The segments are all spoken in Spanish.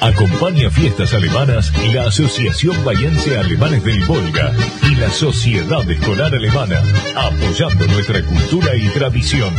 Acompaña fiestas alemanas la Asociación Bayense Alemanes del Volga y la Sociedad Escolar Alemana, apoyando nuestra cultura y tradición.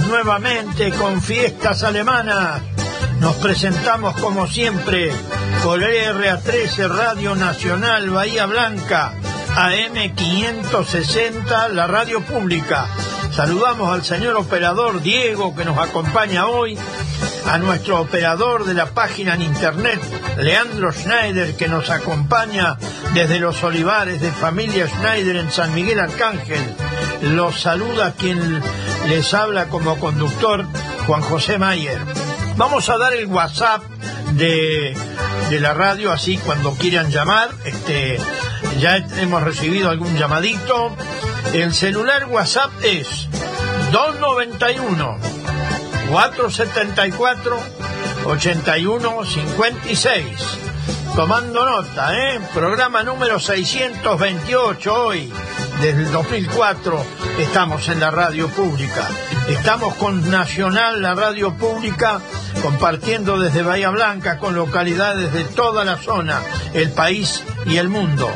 Nuevamente con fiestas alemanas. Nos presentamos como siempre por RA13 Radio Nacional Bahía Blanca, AM560, la radio pública. Saludamos al señor operador Diego que nos acompaña hoy, a nuestro operador de la página en internet, Leandro Schneider, que nos acompaña desde los olivares de familia Schneider en San Miguel Arcángel. Los saluda quien les habla como conductor Juan José Mayer. Vamos a dar el WhatsApp de, la radio, así cuando quieran llamar, este, ya hemos recibido algún llamadito. El celular WhatsApp es 291 474 8156. Tomando nota, ¿eh? Programa número 628 hoy, desde el 2004 estamos en la radio pública. Estamos con Nacional, la radio pública, compartiendo desde Bahía Blanca con localidades de toda la zona, el país y el mundo.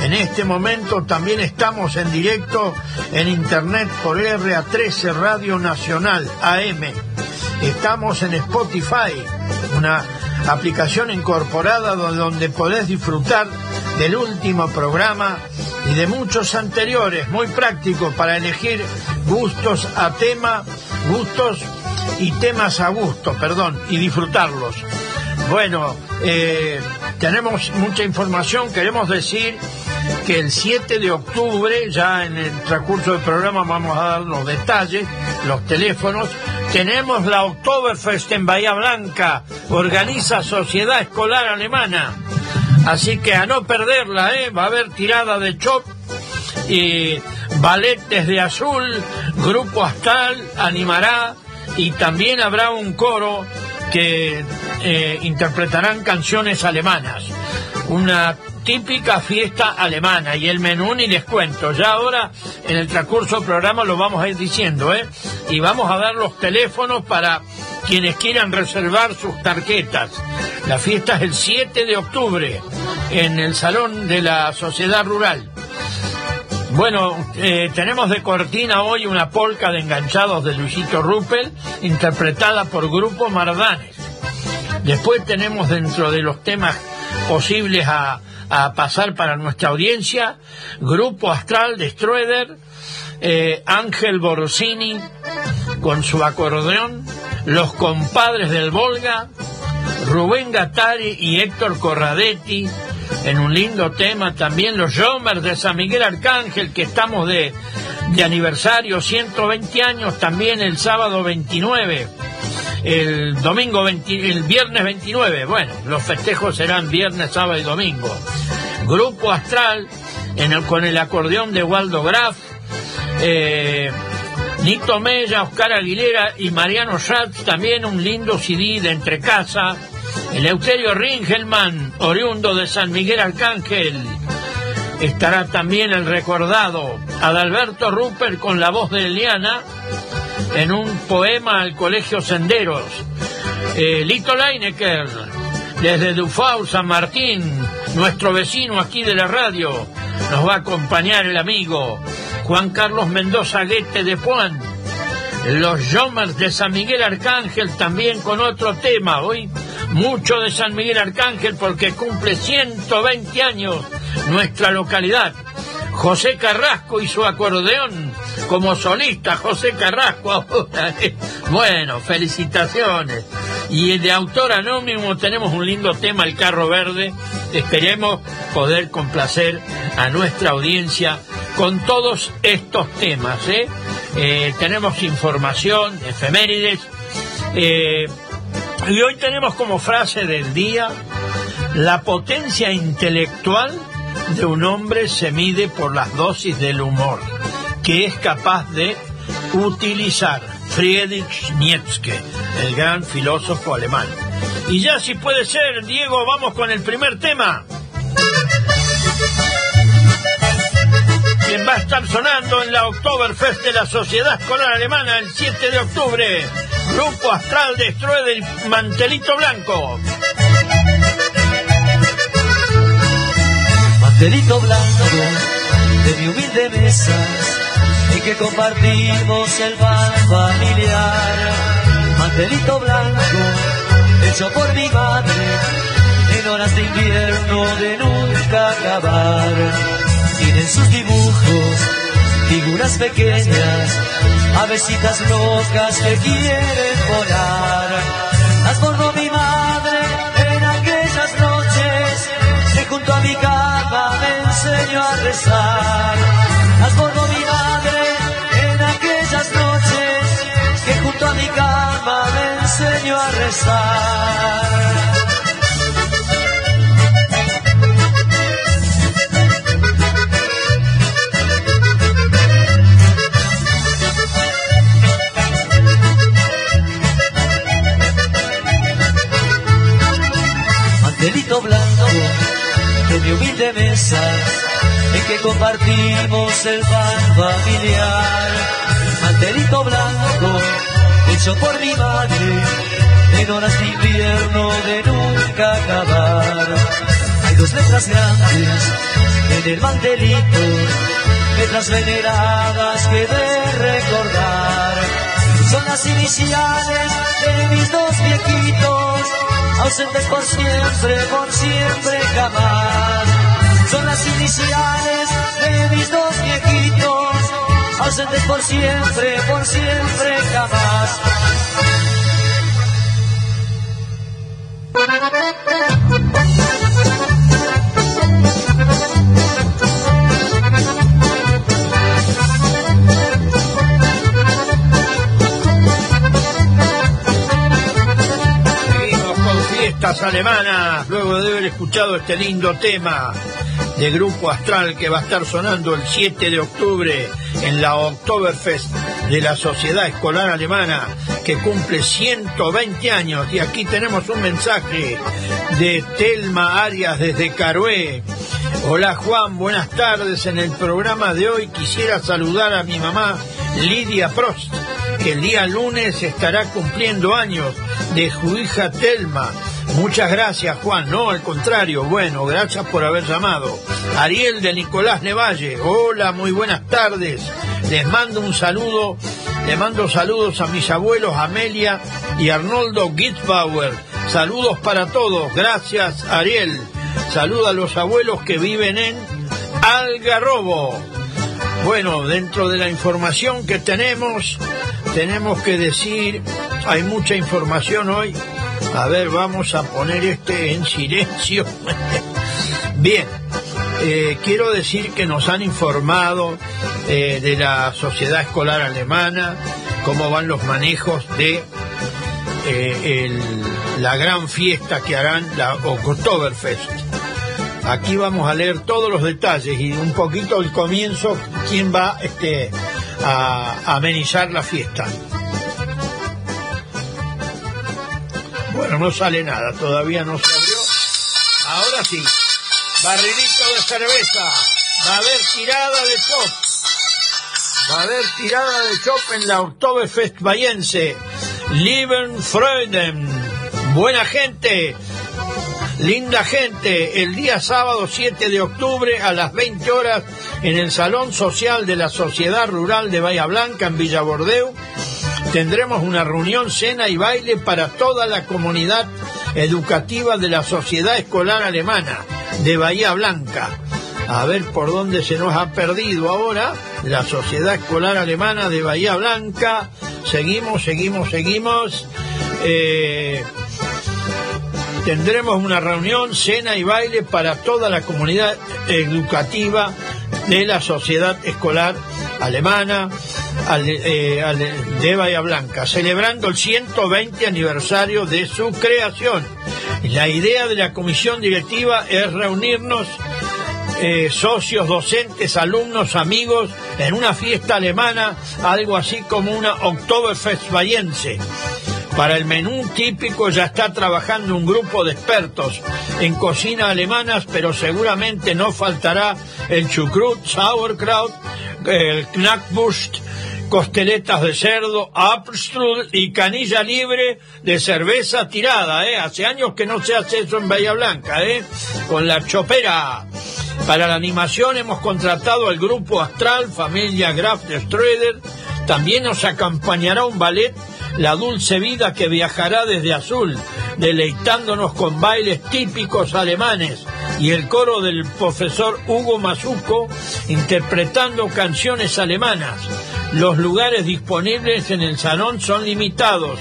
En este momento también estamos en directo en internet por RA13 Radio Nacional AM. Estamos en Spotify, una aplicación incorporada donde podés disfrutar del último programa y de muchos anteriores, muy práctico para elegir gustos a tema, gustos y temas a gusto, perdón, y disfrutarlos. Bueno, eh, tenemos mucha información, queremos decir que el 7 de octubre, ya en el transcurso del programa vamos a dar los detalles, los teléfonos, tenemos la Oktoberfest en Bahía Blanca, organiza Sociedad Escolar Alemana. Así que a no perderla, ¿eh? va a haber tirada de chop y ballet desde azul, grupo astral animará y también habrá un coro que eh, interpretarán canciones alemanas. Una típica fiesta alemana y el menú ni les cuento. Ya ahora en el transcurso del programa lo vamos a ir diciendo, ¿eh? Y vamos a dar los teléfonos para quienes quieran reservar sus tarjetas. La fiesta es el 7 de octubre en el Salón de la Sociedad Rural. Bueno, eh, tenemos de cortina hoy una polca de enganchados de Luisito Ruppel, interpretada por Grupo Mardanes. Después tenemos dentro de los temas posibles a, pasar para nuestra audiencia, Grupo Astral de Stroeder, eh, Ángel Borsini con su acordeón, Los Compadres del Volga, Rubén Gattari y Héctor Corradetti, en un lindo tema también los Jomers de San Miguel Arcángel, que estamos de, de aniversario, 120 años, también el sábado 29, el domingo 20, el viernes 29, bueno, los festejos serán viernes, sábado y domingo. Grupo Astral, con el acordeón de Waldo Graf, eh, Nito Mella, Oscar Aguilera y Mariano Schatz, también un lindo CD de entre casa Eleuterio Ringelman, oriundo de San Miguel Arcángel. Estará también el recordado Adalberto Rupert con la voz de Eliana en un poema al Colegio Senderos. Eh, Lito Leinecker, desde Dufau, San Martín, nuestro vecino aquí de la radio, nos va a acompañar el amigo Juan Carlos Mendoza Guete de Juan. Los Jomers de San Miguel Arcángel también con otro tema. Hoy mucho de San Miguel Arcángel porque cumple 120 años nuestra localidad. José Carrasco y su acordeón como solista, José Carrasco. bueno, felicitaciones. Y de autor anónimo tenemos un lindo tema, El Carro Verde. Esperemos poder complacer a nuestra audiencia con todos estos temas. ¿eh? eh, tenemos información, efemérides. Eh, y hoy tenemos como frase del día, la potencia intelectual de un hombre se mide por las dosis del humor que es capaz de utilizar Friedrich Nietzsche, el gran filósofo alemán. Y ya si puede ser, Diego, vamos con el primer tema. Quien va a estar sonando en la Oktoberfest de la Sociedad Escolar Alemana el 7 de octubre. Grupo Astral de del Mantelito Blanco. Mantelito Blanco de mi humilde mesa que compartimos el pan familiar. Mantelito blanco, hecho por mi madre, en horas de invierno de nunca acabar. Tienen sus dibujos, figuras pequeñas, avesitas locas que quieren volar. Las borró mi madre en aquellas noches que junto a mi cama me enseñó a rezar. Rezar. Blanco de mi humilde mesa en que compartimos el pan familiar. Mantelito blanco hecho por mi madre, en horas de invierno de nunca acabar. Hay dos letras grandes en el mantelito, letras veneradas que de recordar. Son las iniciales de mis dos viejitos, ausentes por siempre, por siempre jamás. Son las iniciales de mis dos viejitos, ausentes por siempre, por siempre jamás. Alemanas, luego de haber escuchado este lindo tema de Grupo Astral que va a estar sonando el 7 de octubre en la Oktoberfest de la Sociedad Escolar Alemana que cumple 120 años. Y aquí tenemos un mensaje de Telma Arias desde Carué. Hola Juan, buenas tardes. En el programa de hoy quisiera saludar a mi mamá Lidia Prost, que el día lunes estará cumpliendo años de su hija Telma Muchas gracias, Juan. No, al contrario. Bueno, gracias por haber llamado. Ariel de Nicolás Nevalle. Hola, muy buenas tardes. Les mando un saludo. Les mando saludos a mis abuelos Amelia y Arnoldo Gitzbauer. Saludos para todos. Gracias, Ariel. Saluda a los abuelos que viven en Algarrobo. Bueno, dentro de la información que tenemos, tenemos que decir, hay mucha información hoy, a ver, vamos a poner este en silencio. Bien, eh, quiero decir que nos han informado eh, de la sociedad escolar alemana, cómo van los manejos de eh, la gran fiesta que harán la Oktoberfest. Aquí vamos a leer todos los detalles y un poquito el comienzo, quién va este, a amenizar la fiesta. Bueno, no sale nada, todavía no se abrió. Ahora sí, barrilito de cerveza, va a haber tirada de chop. Va a haber tirada de chop en la Oktoberfest Bayense. Lieben Freuden, buena gente, linda gente, el día sábado 7 de octubre a las 20 horas en el Salón Social de la Sociedad Rural de Bahía Blanca en Villa Bordeu tendremos una reunión, cena y baile para toda la comunidad educativa de la Sociedad Escolar Alemana de Bahía Blanca. A ver por dónde se nos ha perdido ahora la Sociedad Escolar Alemana de Bahía Blanca. Seguimos, seguimos, seguimos. Eh, tendremos una reunión, cena y baile para toda la comunidad educativa de la Sociedad Escolar Alemana eh, de Bahía Blanca, celebrando el 120 aniversario de su creación. La idea de la comisión directiva es reunirnos eh, socios, docentes, alumnos, amigos, en una fiesta alemana, algo así como una Oktoberfest bayense. Para el menú típico ya está trabajando un grupo de expertos en cocina alemanas, pero seguramente no faltará el chucrut, sauerkraut, el knackbust, costeletas de cerdo, Apstrudel y canilla libre de cerveza tirada, ¿eh? Hace años que no se hace eso en Bahía Blanca, ¿eh? Con la chopera. Para la animación hemos contratado al grupo Astral, familia Graf de. También nos acompañará un ballet, La Dulce Vida, que viajará desde Azul, deleitándonos con bailes típicos alemanes y el coro del profesor Hugo Mazuco interpretando canciones alemanas. Los lugares disponibles en el salón son limitados,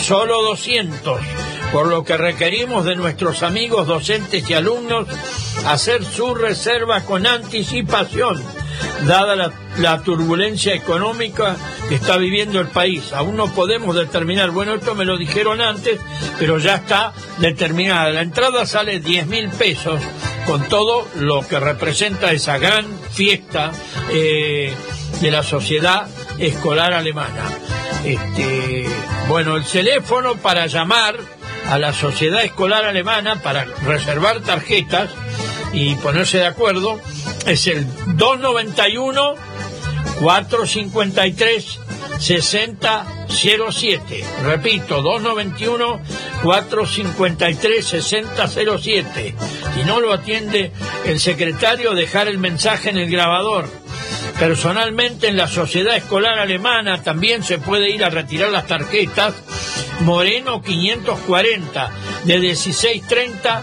solo 200, por lo que requerimos de nuestros amigos docentes y alumnos hacer su reserva con anticipación, dada la, turbulencia económica que está viviendo el país. Aún no podemos determinar, bueno, esto me lo dijeron antes, pero ya está determinada. La entrada sale 10 mil pesos con todo lo que representa esa gran fiesta. Eh, de la Sociedad Escolar Alemana. Este, bueno, el teléfono para llamar a la Sociedad Escolar Alemana para reservar tarjetas y ponerse de acuerdo es el 291 453 6007. Repito, 291 453 6007. Si no lo atiende el secretario, dejar el mensaje en el grabador Personalmente en la sociedad escolar alemana también se puede ir a retirar las tarjetas Moreno 540 de 16.30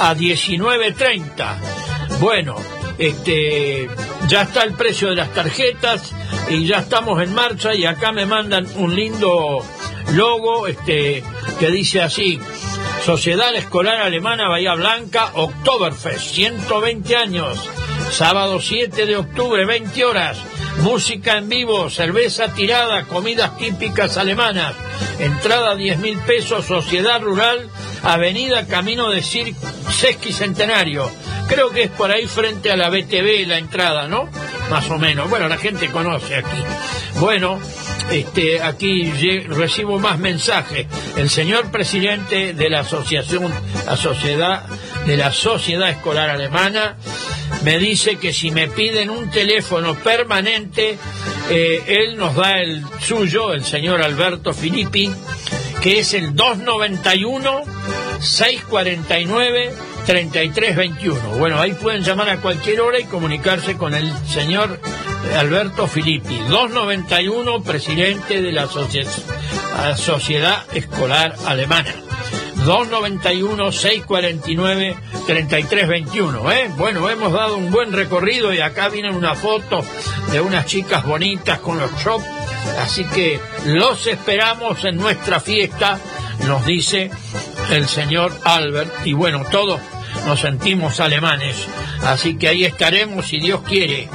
a 19.30. Bueno, este ya está el precio de las tarjetas y ya estamos en marcha y acá me mandan un lindo logo este que dice así Sociedad Escolar Alemana Bahía Blanca Oktoberfest 120 años Sábado 7 de octubre, 20 horas. Música en vivo, cerveza tirada, comidas típicas alemanas. Entrada 10 mil pesos, Sociedad Rural, Avenida Camino de Sesqui Centenario. Creo que es por ahí frente a la BTV la entrada, ¿no? Más o menos. Bueno, la gente conoce aquí. Bueno, este, aquí recibo más mensajes. El señor presidente de la asociación, la sociedad, de la sociedad escolar alemana, me dice que si me piden un teléfono permanente, eh, él nos da el suyo, el señor Alberto Filippi, que es el 291 649 3321. Bueno, ahí pueden llamar a cualquier hora y comunicarse con el señor Alberto Filippi, 291, presidente de la Sociedad Escolar Alemana. 291-649-3321. ¿eh? Bueno, hemos dado un buen recorrido y acá viene una foto de unas chicas bonitas con los shops. Así que los esperamos en nuestra fiesta, nos dice el señor Albert. Y bueno, todos nos sentimos alemanes. Así que ahí estaremos si Dios quiere.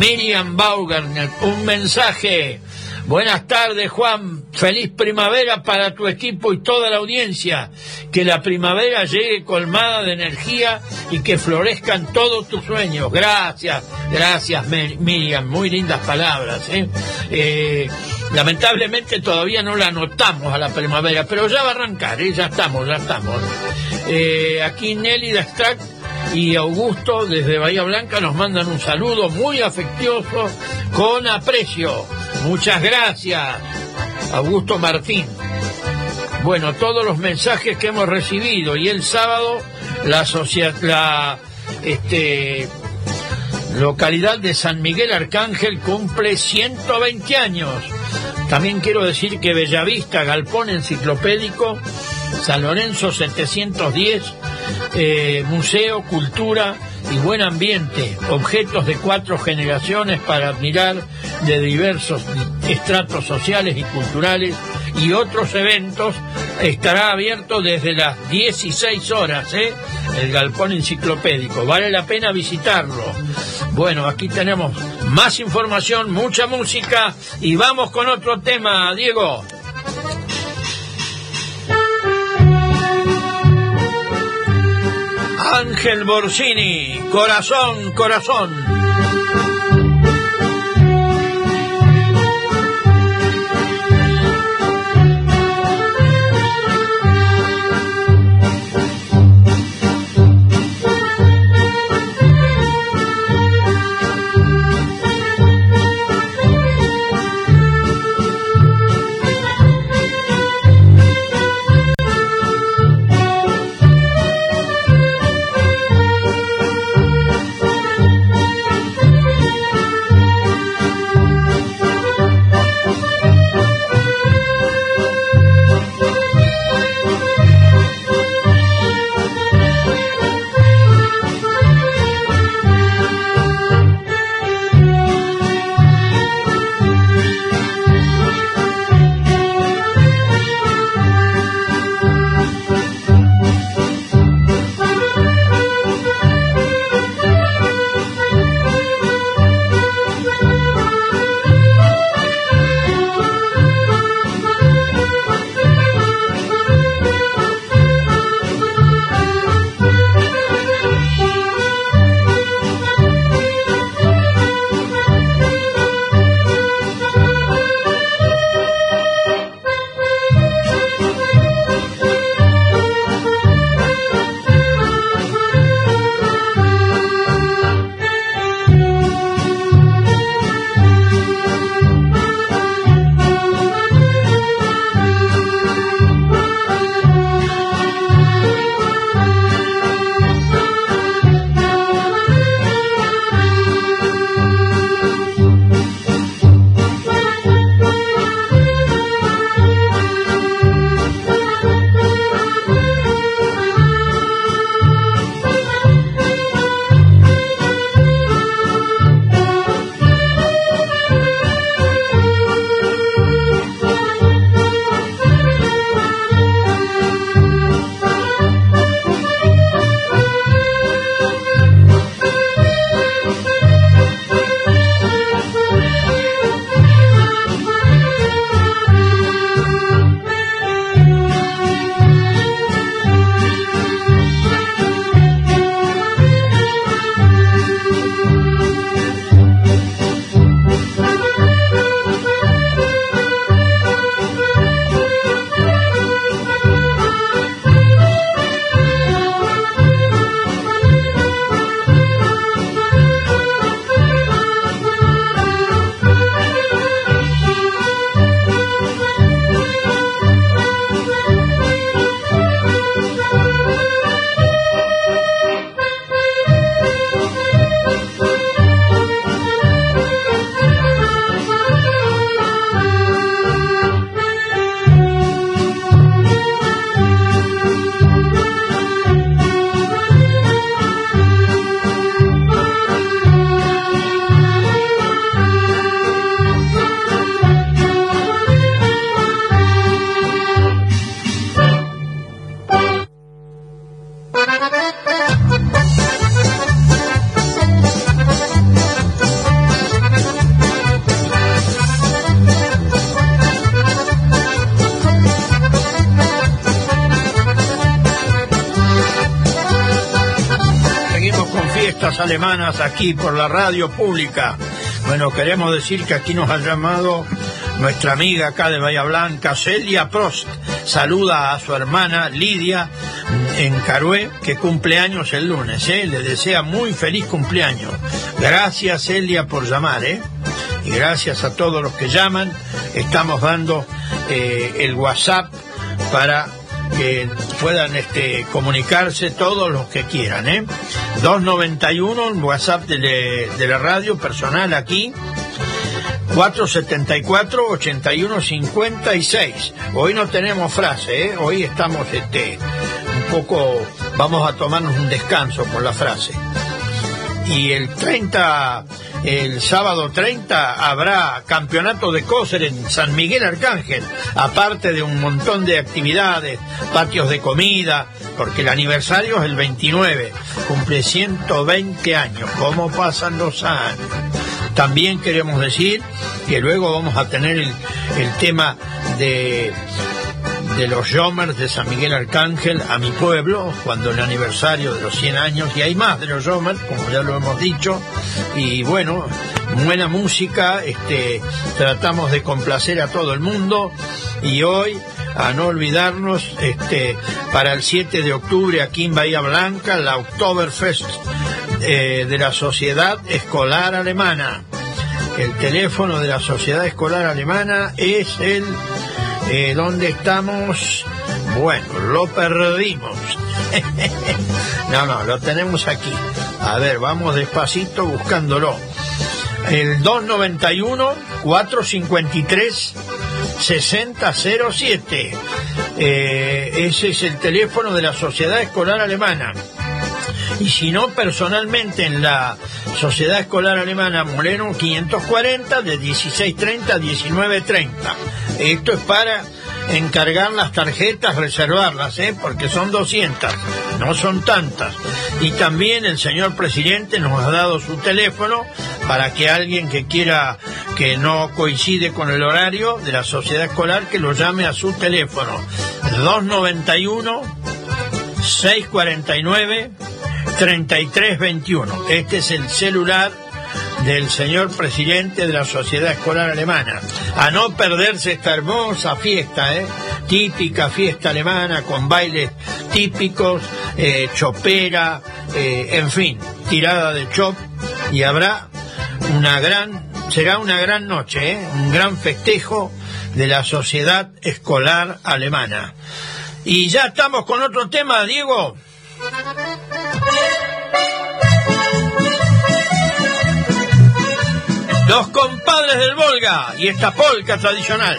Miriam Baugarner, un mensaje Buenas tardes, Juan. Feliz primavera para tu equipo y toda la audiencia. Que la primavera llegue colmada de energía y que florezcan todos tus sueños. Gracias, gracias, Miriam. Muy lindas palabras. ¿eh? Eh, lamentablemente todavía no la notamos a la primavera, pero ya va a arrancar, ¿eh? ya estamos, ya estamos. Aquí Nelly Dastrack y Augusto desde Bahía Blanca nos mandan un saludo muy afectuoso con aprecio. Muchas gracias, Augusto Martín. Bueno, todos los mensajes que hemos recibido y el sábado la, la este, localidad de San Miguel Arcángel cumple 120 años. También quiero decir que Bellavista, Galpón Enciclopédico, San Lorenzo 710, eh, museo, cultura y buen ambiente, objetos de cuatro generaciones para admirar de diversos estratos sociales y culturales y otros eventos, estará abierto desde las 16 horas, ¿eh? el galpón enciclopédico. Vale la pena visitarlo. Bueno, aquí tenemos más información, mucha música y vamos con otro tema, Diego. Ángel Borsini, corazón, corazón. Alemanas aquí por la radio pública. Bueno, queremos decir que aquí nos ha llamado nuestra amiga acá de Bahía Blanca, Celia Prost. Saluda a su hermana Lidia en Carué, que cumple años el lunes. ¿eh? Le desea muy feliz cumpleaños. Gracias, Celia, por llamar. ¿eh? Y gracias a todos los que llaman. Estamos dando eh, el WhatsApp para que puedan este, comunicarse todos los que quieran. ¿eh? 291, el WhatsApp de, la radio personal aquí. 474-8156. Hoy no tenemos frase, ¿eh? hoy estamos este, un poco, vamos a tomarnos un descanso con la frase. Y el 30 el sábado 30 habrá campeonato de coser en San Miguel Arcángel, aparte de un montón de actividades, patios de comida, porque el aniversario es el 29, cumple 120 años. ¿Cómo pasan los años? También queremos decir que luego vamos a tener el, el tema de de los Jomers de San Miguel Arcángel a mi pueblo, cuando el aniversario de los 100 años, y hay más de los Jomers, como ya lo hemos dicho, y bueno, buena música, este, tratamos de complacer a todo el mundo, y hoy, a no olvidarnos, este, para el 7 de octubre aquí en Bahía Blanca, la Oktoberfest eh, de la Sociedad Escolar Alemana. El teléfono de la Sociedad Escolar Alemana es el eh, ¿Dónde estamos? Bueno, lo perdimos. no, no, lo tenemos aquí. A ver, vamos despacito buscándolo. El 291 453 6007. Eh, ese es el teléfono de la Sociedad Escolar Alemana. Y si no, personalmente en la Sociedad Escolar Alemana Moreno 540 de 1630 a 1930. Esto es para encargar las tarjetas, reservarlas, ¿eh? porque son 200, no son tantas. Y también el señor presidente nos ha dado su teléfono para que alguien que quiera que no coincide con el horario de la sociedad escolar que lo llame a su teléfono 291 649 3321. Este es el celular del señor presidente de la Sociedad Escolar Alemana. A no perderse esta hermosa fiesta, ¿eh? típica fiesta alemana con bailes típicos, eh, chopera, eh, en fin, tirada de chop y habrá una gran, será una gran noche, ¿eh? un gran festejo de la Sociedad Escolar Alemana. Y ya estamos con otro tema, Diego. Los compadres del Volga y esta polca tradicional.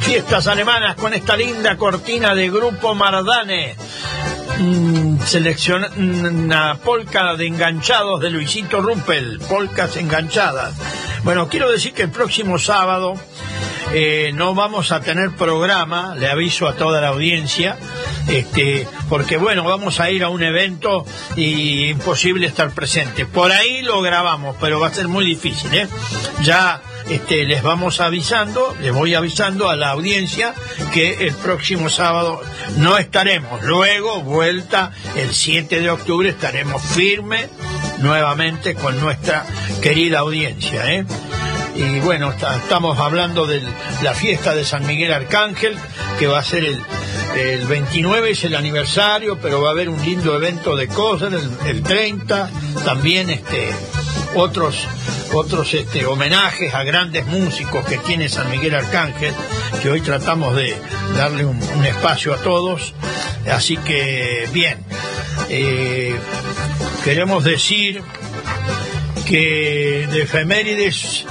Fiestas alemanas con esta linda cortina de Grupo Mardane. mm, selecciona una polca de enganchados de Luisito Rumpel, polcas enganchadas. Bueno, quiero decir que el próximo sábado eh, no vamos a tener programa, le aviso a toda la audiencia, este, porque bueno, vamos a ir a un evento y imposible estar presente. Por ahí lo grabamos, pero va a ser muy difícil, ¿eh? Ya este, les vamos avisando, les voy avisando a la audiencia que el próximo sábado no estaremos. Luego, vuelta, el 7 de octubre estaremos firmes nuevamente con nuestra querida audiencia. ¿eh? Y bueno, estamos hablando de la fiesta de San Miguel Arcángel, que va a ser el, el 29 es el aniversario, pero va a haber un lindo evento de cosas, el, el 30, también este, otros otros este, homenajes a grandes músicos que tiene San Miguel Arcángel, que hoy tratamos de darle un, espacio a todos. Así que, bien, eh, queremos decir que de efemérides,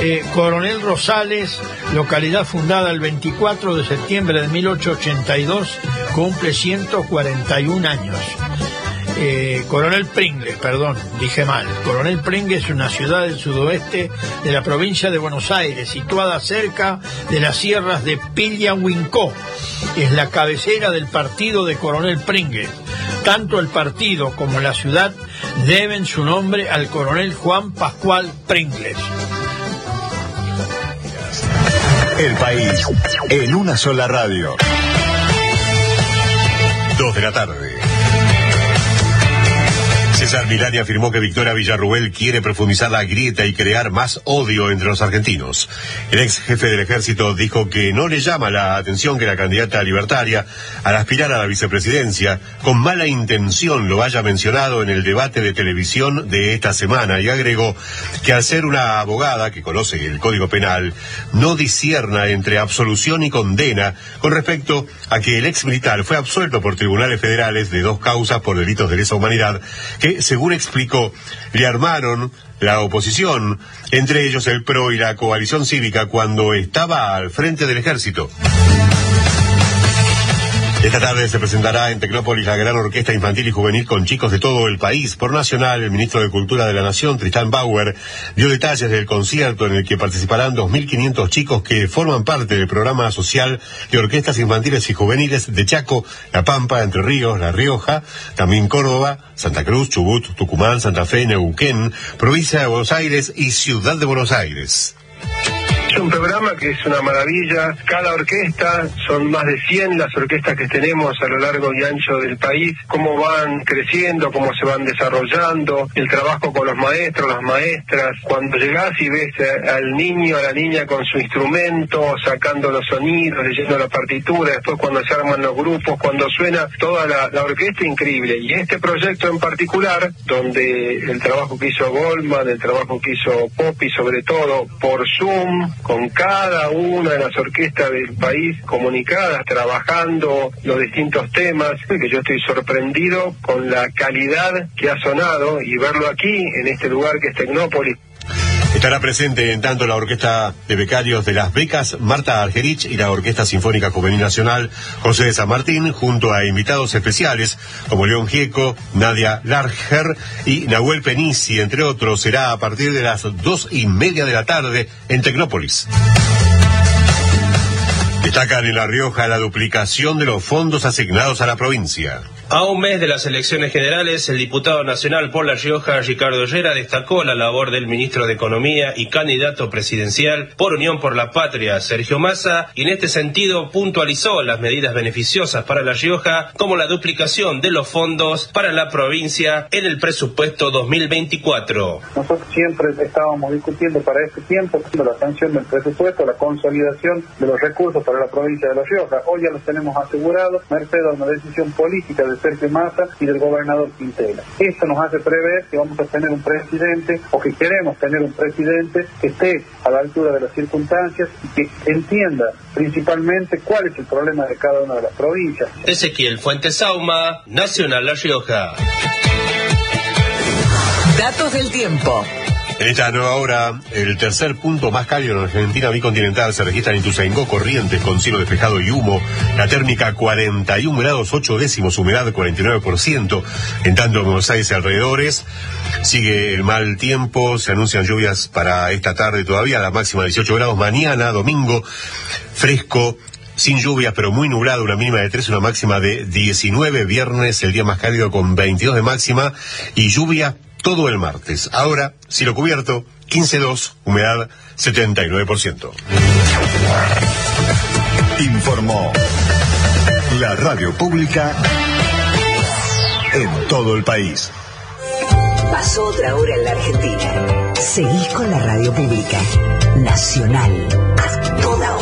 eh, Coronel Rosales, localidad fundada el 24 de septiembre de 1882, cumple 141 años. Eh, Coronel Pringles, perdón, dije mal. Coronel Pringles es una ciudad del sudoeste de la provincia de Buenos Aires, situada cerca de las sierras de Pillahuincó. Es la cabecera del partido de Coronel Pringles. Tanto el partido como la ciudad deben su nombre al coronel Juan Pascual Pringles. El país en una sola radio. Dos de la tarde. César Milani afirmó que Victoria Villarruel quiere profundizar la grieta y crear más odio entre los argentinos. El ex jefe del ejército dijo que no le llama la atención que la candidata libertaria, al aspirar a la vicepresidencia, con mala intención lo haya mencionado en el debate de televisión de esta semana y agregó que al ser una abogada que conoce el Código Penal, no disierna entre absolución y condena con respecto a que el ex militar fue absuelto por tribunales federales de dos causas por delitos de lesa humanidad que según explicó, le armaron la oposición, entre ellos el PRO y la coalición cívica, cuando estaba al frente del ejército. Esta tarde se presentará en Tecnópolis la gran orquesta infantil y juvenil con chicos de todo el país. Por Nacional, el ministro de Cultura de la Nación, Tristán Bauer, dio detalles del concierto en el que participarán 2.500 chicos que forman parte del programa social de orquestas infantiles y juveniles de Chaco, La Pampa, Entre Ríos, La Rioja, también Córdoba, Santa Cruz, Chubut, Tucumán, Santa Fe, Neuquén, provincia de Buenos Aires y Ciudad de Buenos Aires. Un programa que es una maravilla. Cada orquesta, son más de 100 las orquestas que tenemos a lo largo y ancho del país, cómo van creciendo, cómo se van desarrollando, el trabajo con los maestros, las maestras. Cuando llegás y ves al niño, a la niña con su instrumento, sacando los sonidos, leyendo la partitura, después cuando se arman los grupos, cuando suena toda la, la orquesta, increíble. Y este proyecto en particular, donde el trabajo que hizo Goldman, el trabajo que hizo Poppy, sobre todo por Zoom, con cada una de las orquestas del país comunicadas, trabajando los distintos temas, que yo estoy sorprendido con la calidad que ha sonado y verlo aquí, en este lugar que es Tecnópolis. Estará presente en tanto la Orquesta de Becarios de las Becas, Marta Argerich, y la Orquesta Sinfónica Juvenil Nacional, José de San Martín, junto a invitados especiales como León Gieco, Nadia Larger y Nahuel Penici, entre otros. Será a partir de las dos y media de la tarde en Tecnópolis. Destacan en La Rioja la duplicación de los fondos asignados a la provincia. A un mes de las elecciones generales, el diputado nacional por La Rioja, Ricardo Ollera, destacó la labor del ministro de Economía y candidato presidencial por Unión por la Patria, Sergio Massa, y en este sentido puntualizó las medidas beneficiosas para La Rioja, como la duplicación de los fondos para la provincia en el presupuesto 2024. Nosotros siempre estábamos discutiendo para este tiempo la sanción del presupuesto, la consolidación de los recursos para la provincia de La Rioja. Hoy ya los tenemos asegurados, merced a una decisión política de Sergio Massa y del gobernador Quintela. Esto nos hace prever que vamos a tener un presidente o que queremos tener un presidente que esté a la altura de las circunstancias y que entienda principalmente cuál es el problema de cada una de las provincias. Ezequiel Fuentes Sauma, Nacional La Rioja. Datos del tiempo. En esta nueva hora, el tercer punto más cálido en Argentina bicontinental se registra en Ituzaingó, Corrientes, con cielo despejado y humo. La térmica 41 grados 8 décimos, humedad 49%. En tanto, en Buenos Aires y alrededores, sigue el mal tiempo. Se anuncian lluvias para esta tarde todavía, la máxima 18 grados. Mañana, domingo, fresco, sin lluvias, pero muy nublado, una mínima de 3, una máxima de 19. Viernes, el día más cálido con 22 de máxima y lluvia todo el martes. Ahora, cielo cubierto, 15.2, humedad 79%. Informó la radio pública en todo el país. Pasó otra hora en la Argentina. Seguís con la radio pública. Nacional. A toda hora.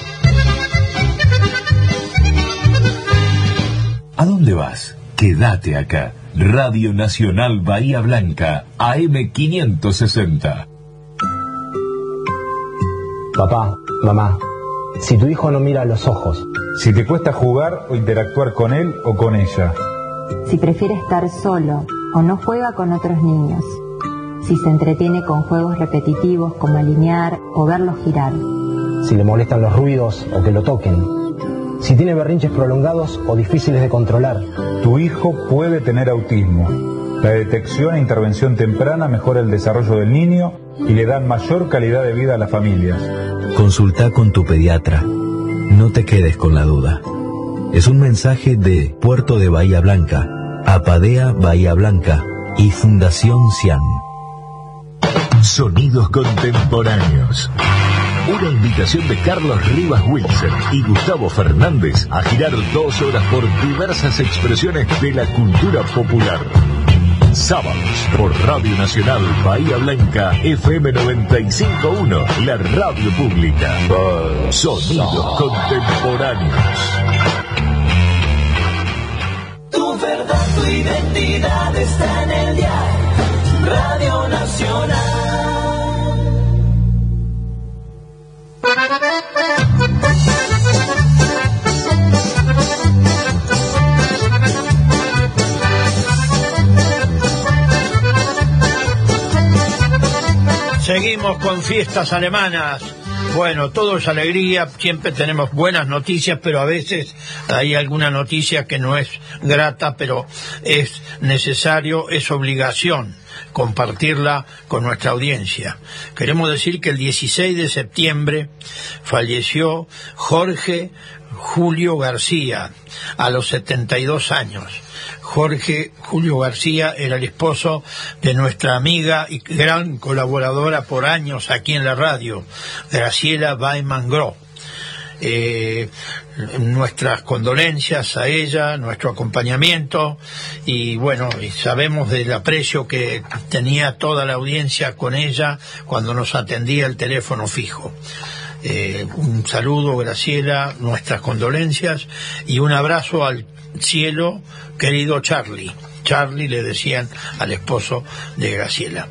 ¿A dónde vas? Quédate acá. Radio Nacional Bahía Blanca, AM560. Papá, mamá, si tu hijo no mira a los ojos, si te cuesta jugar o interactuar con él o con ella, si prefiere estar solo o no juega con otros niños, si se entretiene con juegos repetitivos como alinear o verlos girar, si le molestan los ruidos o que lo toquen, si tiene berrinches prolongados o difíciles de controlar. Tu hijo puede tener autismo. La detección e intervención temprana mejora el desarrollo del niño y le dan mayor calidad de vida a las familias. Consulta con tu pediatra. No te quedes con la duda. Es un mensaje de Puerto de Bahía Blanca, Apadea Bahía Blanca y Fundación Cian. Sonidos contemporáneos. Una invitación de Carlos Rivas Wilson y Gustavo Fernández a girar dos horas por diversas expresiones de la cultura popular. Sábados por Radio Nacional Bahía Blanca FM 951, la radio pública. Sonidos contemporáneos. Tu verdad, tu identidad está en el diario Radio Nacional. Seguimos con fiestas alemanas. Bueno, todo es alegría, siempre tenemos buenas noticias, pero a veces hay alguna noticia que no es grata, pero es necesario, es obligación compartirla con nuestra audiencia. Queremos decir que el 16 de septiembre falleció Jorge Julio García a los 72 años. Jorge Julio García era el esposo de nuestra amiga y gran colaboradora por años aquí en la radio, Graciela Baiman Gro. Eh, nuestras condolencias a ella, nuestro acompañamiento y bueno, y sabemos del aprecio que tenía toda la audiencia con ella cuando nos atendía el teléfono fijo. Eh, un saludo, Graciela, nuestras condolencias y un abrazo al cielo, querido Charlie. Charlie le decían al esposo de Graciela.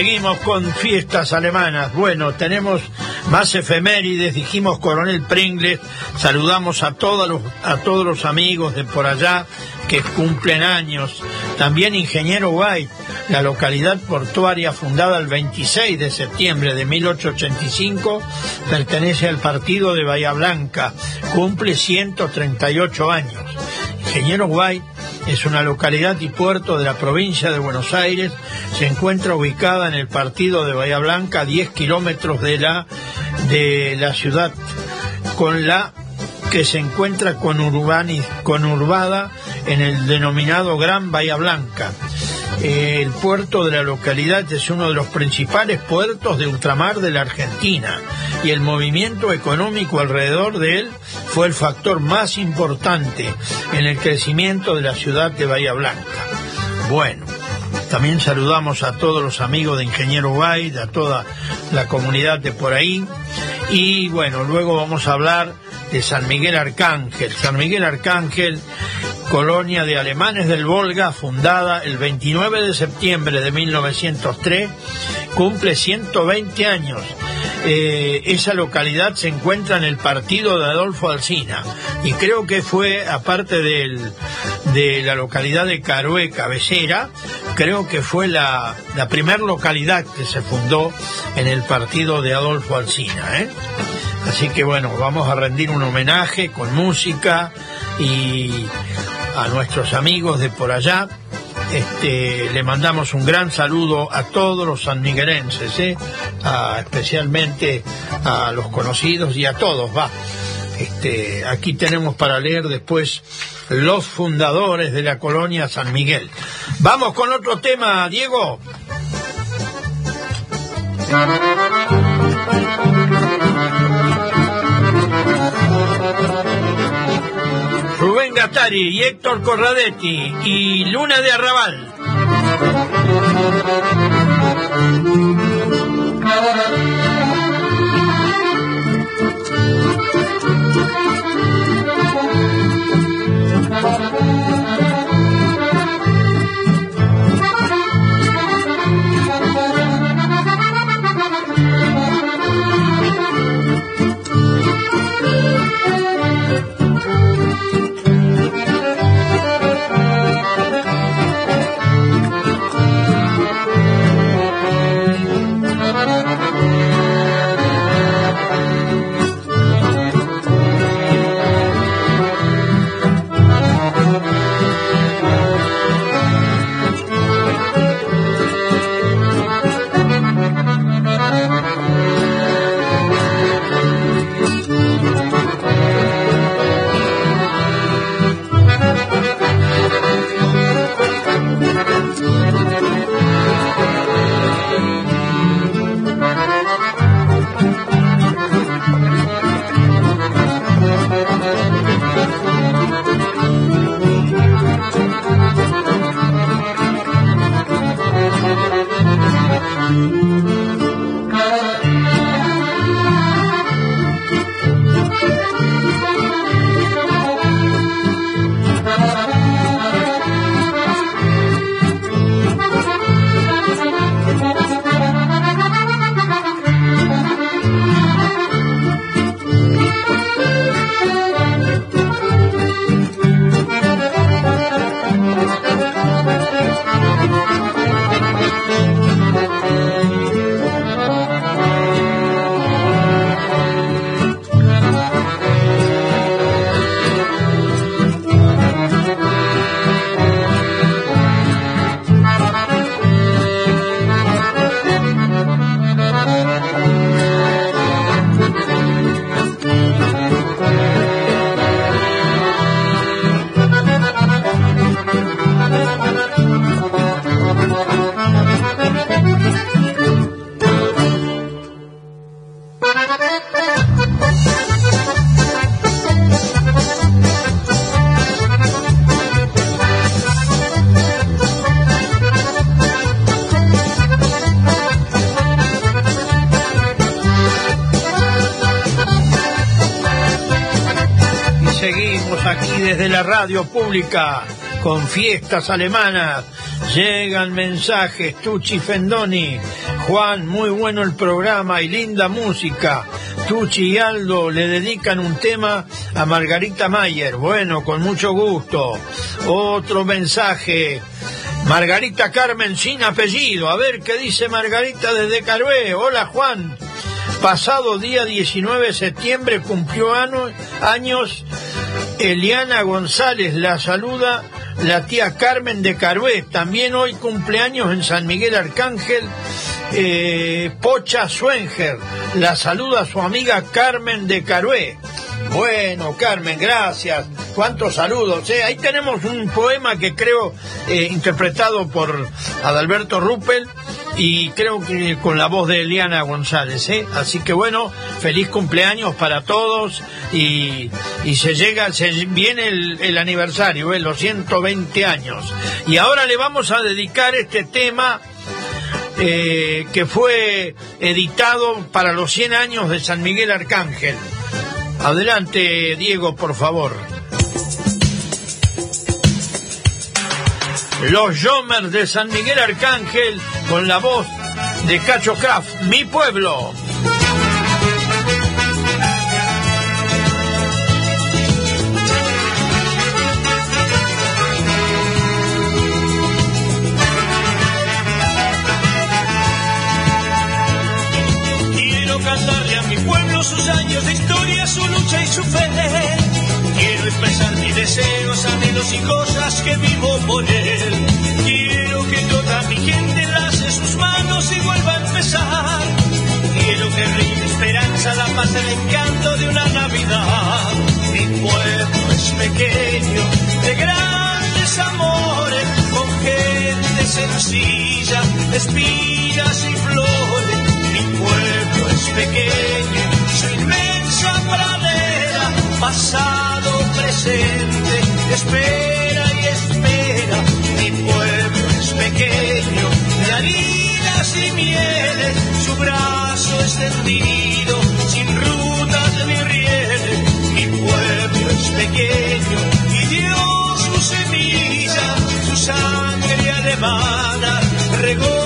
Seguimos con fiestas alemanas. Bueno, tenemos más efemérides. Dijimos Coronel Pringles. Saludamos a todos los, a todos los amigos de por allá que cumplen años. También Ingeniero White, la localidad portuaria fundada el 26 de septiembre de 1885, pertenece al partido de Bahía Blanca. Cumple 138 años. Ingeniero White es una localidad y puerto de la provincia de Buenos Aires. Se encuentra ubicada en el partido de Bahía Blanca, a 10 kilómetros de la, de la ciudad, con la que se encuentra conurbada en el denominado Gran Bahía Blanca. El puerto de la localidad es uno de los principales puertos de ultramar de la Argentina. y el movimiento económico alrededor de él fue el factor más importante en el crecimiento de la ciudad de Bahía Blanca. Bueno, también saludamos a todos los amigos de Ingeniero Guide, a toda la comunidad de por ahí. Y bueno, luego vamos a hablar de San Miguel Arcángel. San Miguel Arcángel, colonia de alemanes del Volga, fundada el 29 de septiembre de 1903, cumple 120 años. Eh, esa localidad se encuentra en el partido de Adolfo Alsina y creo que fue, aparte de la localidad de Carué, cabecera, creo que fue la, la primera localidad que se fundó en el partido de Adolfo Alsina. ¿eh? Así que bueno, vamos a rendir un homenaje con música y a nuestros amigos de por allá. Este, le mandamos un gran saludo a todos los sanmiguelenses, ¿eh? especialmente a los conocidos y a todos, va. Este, aquí tenemos para leer después los fundadores de la colonia San Miguel. Vamos con otro tema, Diego. Rubén Gattari y Héctor Corradetti y Luna de Arrabal. Con fiestas alemanas. Llegan mensajes, Tucci Fendoni. Juan, muy bueno el programa y linda música. Tucci y Aldo le dedican un tema a Margarita Mayer. Bueno, con mucho gusto. Otro mensaje. Margarita Carmen sin apellido. A ver qué dice Margarita desde Carué. Hola Juan. Pasado día 19 de septiembre cumplió años Eliana González la saluda la tía Carmen de Carué. También hoy cumpleaños en San Miguel Arcángel. Eh, Pocha Suenger la saluda su amiga Carmen de Carué. Bueno, Carmen, gracias. Cuántos saludos. Eh. Ahí tenemos un poema que creo eh, interpretado por Adalberto Ruppel y creo que con la voz de Eliana González. ¿eh? Así que bueno, feliz cumpleaños para todos y, y se llega, se viene el, el aniversario, ¿eh? los 120 años. Y ahora le vamos a dedicar este tema eh, que fue editado para los 100 años de San Miguel Arcángel. Adelante, Diego, por favor. Los Jomers de San Miguel Arcángel con la voz de Cacho Kraft, mi pueblo. Quiero cantarle a mi pueblo sus años de historia, su lucha y su fe. Quiero expresar mis deseos, y cosas que vivo por él. Quiero que toda mi gente lace sus manos y vuelva a empezar. Quiero que ríe esperanza, la paz, el encanto de una Navidad. Mi pueblo es pequeño, de grandes amores, con gente sencilla, espigas y flores. Mi pueblo es pequeño, su inmensa pradera, pasado, presente, espera y espera. Mi pueblo es pequeño, de harinas y mieles, su brazo extendido, sin rutas ni rieles. Mi pueblo es pequeño y dio su semilla, su sangre alemana, regó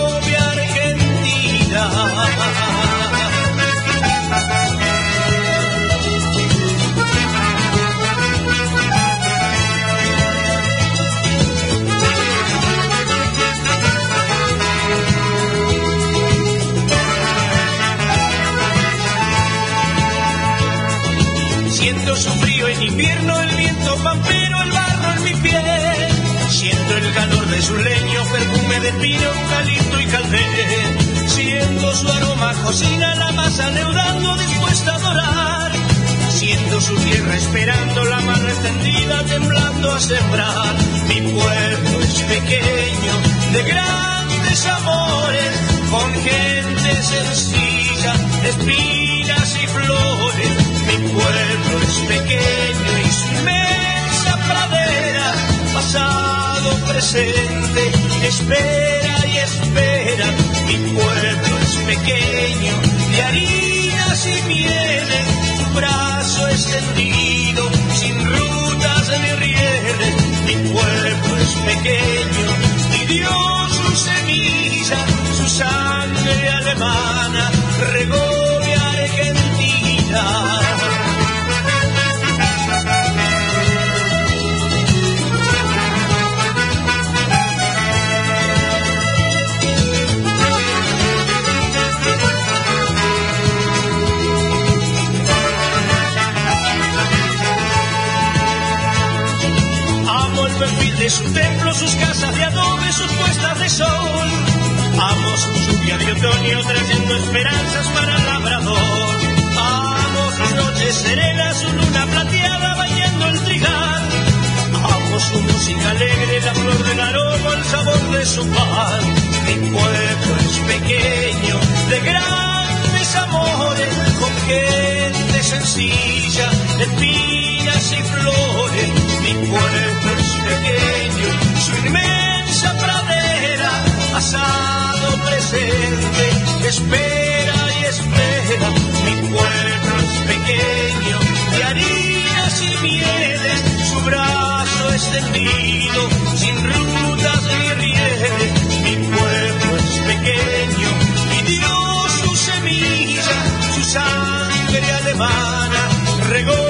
invierno, el viento pampero, el barro en mi piel. Siento el calor de su leño, perfume de pino, eucalipto y calder. Siento su aroma, cocina la masa leudando, dispuesta a adorar. Siento su tierra esperando la mano extendida, temblando a sembrar. Mi pueblo es pequeño, de grandes amores, con gente sencilla, espinas Mi pueblo es pequeño y su inmensa pradera, pasado, presente, espera y espera. Mi pueblo es pequeño, de harinas y mieles, su brazo extendido, sin rutas ni rieles. Mi pueblo es pequeño y dio su semilla, su sangre alemana, regó Argentina. Amo el perfil su templo, sus casas de adobe, sus puestas de sol. Amo su lluvia de otoño trayendo esperanzas para el labrador. Amo sus noches serenas, su luna plateada bañando el trigal. Amo su música alegre, la flor del aroma, el sabor de su pan. Mi pueblo es pequeño, sin rutas ni rieles. Mi pueblo es pequeño y dio su semilla, su sangre alemana, regó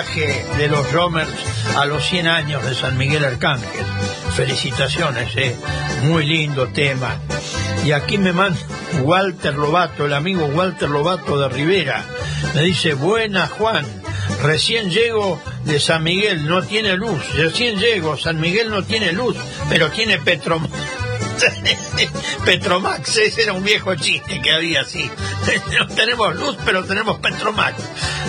de los Romers a los 100 años de San Miguel Arcángel. Felicitaciones, eh. muy lindo tema. Y aquí me, man- Walter Lobato, el amigo Walter Lobato de Rivera. Me dice, buena Juan, recién llego de San Miguel, no tiene luz. Recién llego, San Miguel no tiene luz, pero tiene Petrom... Petromax, ese era un viejo chiste que había así. No tenemos luz, pero tenemos Petromax.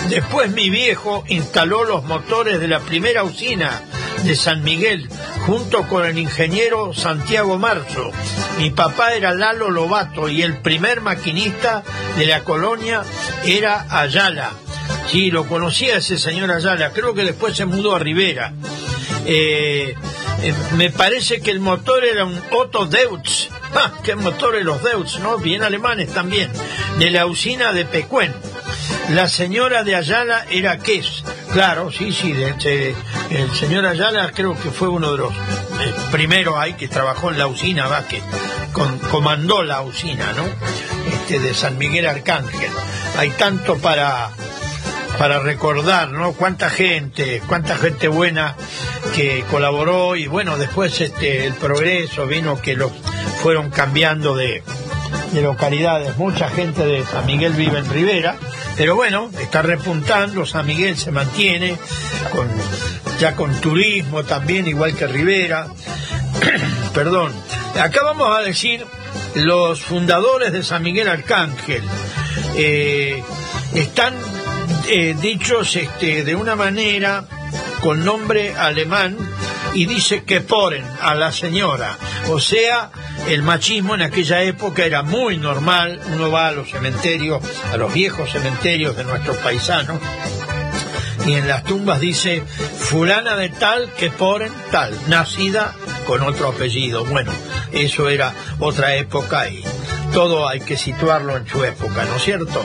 Después mi viejo instaló los motores de la primera usina de San Miguel, junto con el ingeniero Santiago Marzo. Mi papá era Lalo Lobato y el primer maquinista de la colonia era Ayala. Sí, lo conocía ese señor Ayala, creo que después se mudó a Rivera. Eh, eh, me parece que el motor era un Otto Deutz. ¡Ah, qué motores los Deutz, ¿no? Bien alemanes también. De la usina de Pecuén. La señora de Ayala era Kes. Claro, sí, sí. De, el señor Ayala creo que fue uno de los eh, primeros ahí que trabajó en la usina, va, que con, comandó la usina, ¿no? Este, de San Miguel Arcángel. Hay tanto para para recordar, ¿no? Cuánta gente, cuánta gente buena que colaboró y bueno, después este el progreso vino que los fueron cambiando de, de localidades. Mucha gente de San Miguel vive en Rivera, pero bueno, está repuntando, San Miguel se mantiene con ya con turismo también, igual que Rivera. Perdón. Acá vamos a decir los fundadores de San Miguel Arcángel. Eh, están eh, dichos este, de una manera con nombre alemán y dice que poren a la señora. O sea, el machismo en aquella época era muy normal. Uno va a los cementerios, a los viejos cementerios de nuestros paisanos, y en las tumbas dice fulana de tal que poren tal, nacida con otro apellido. Bueno, eso era otra época y todo hay que situarlo en su época, ¿no es cierto?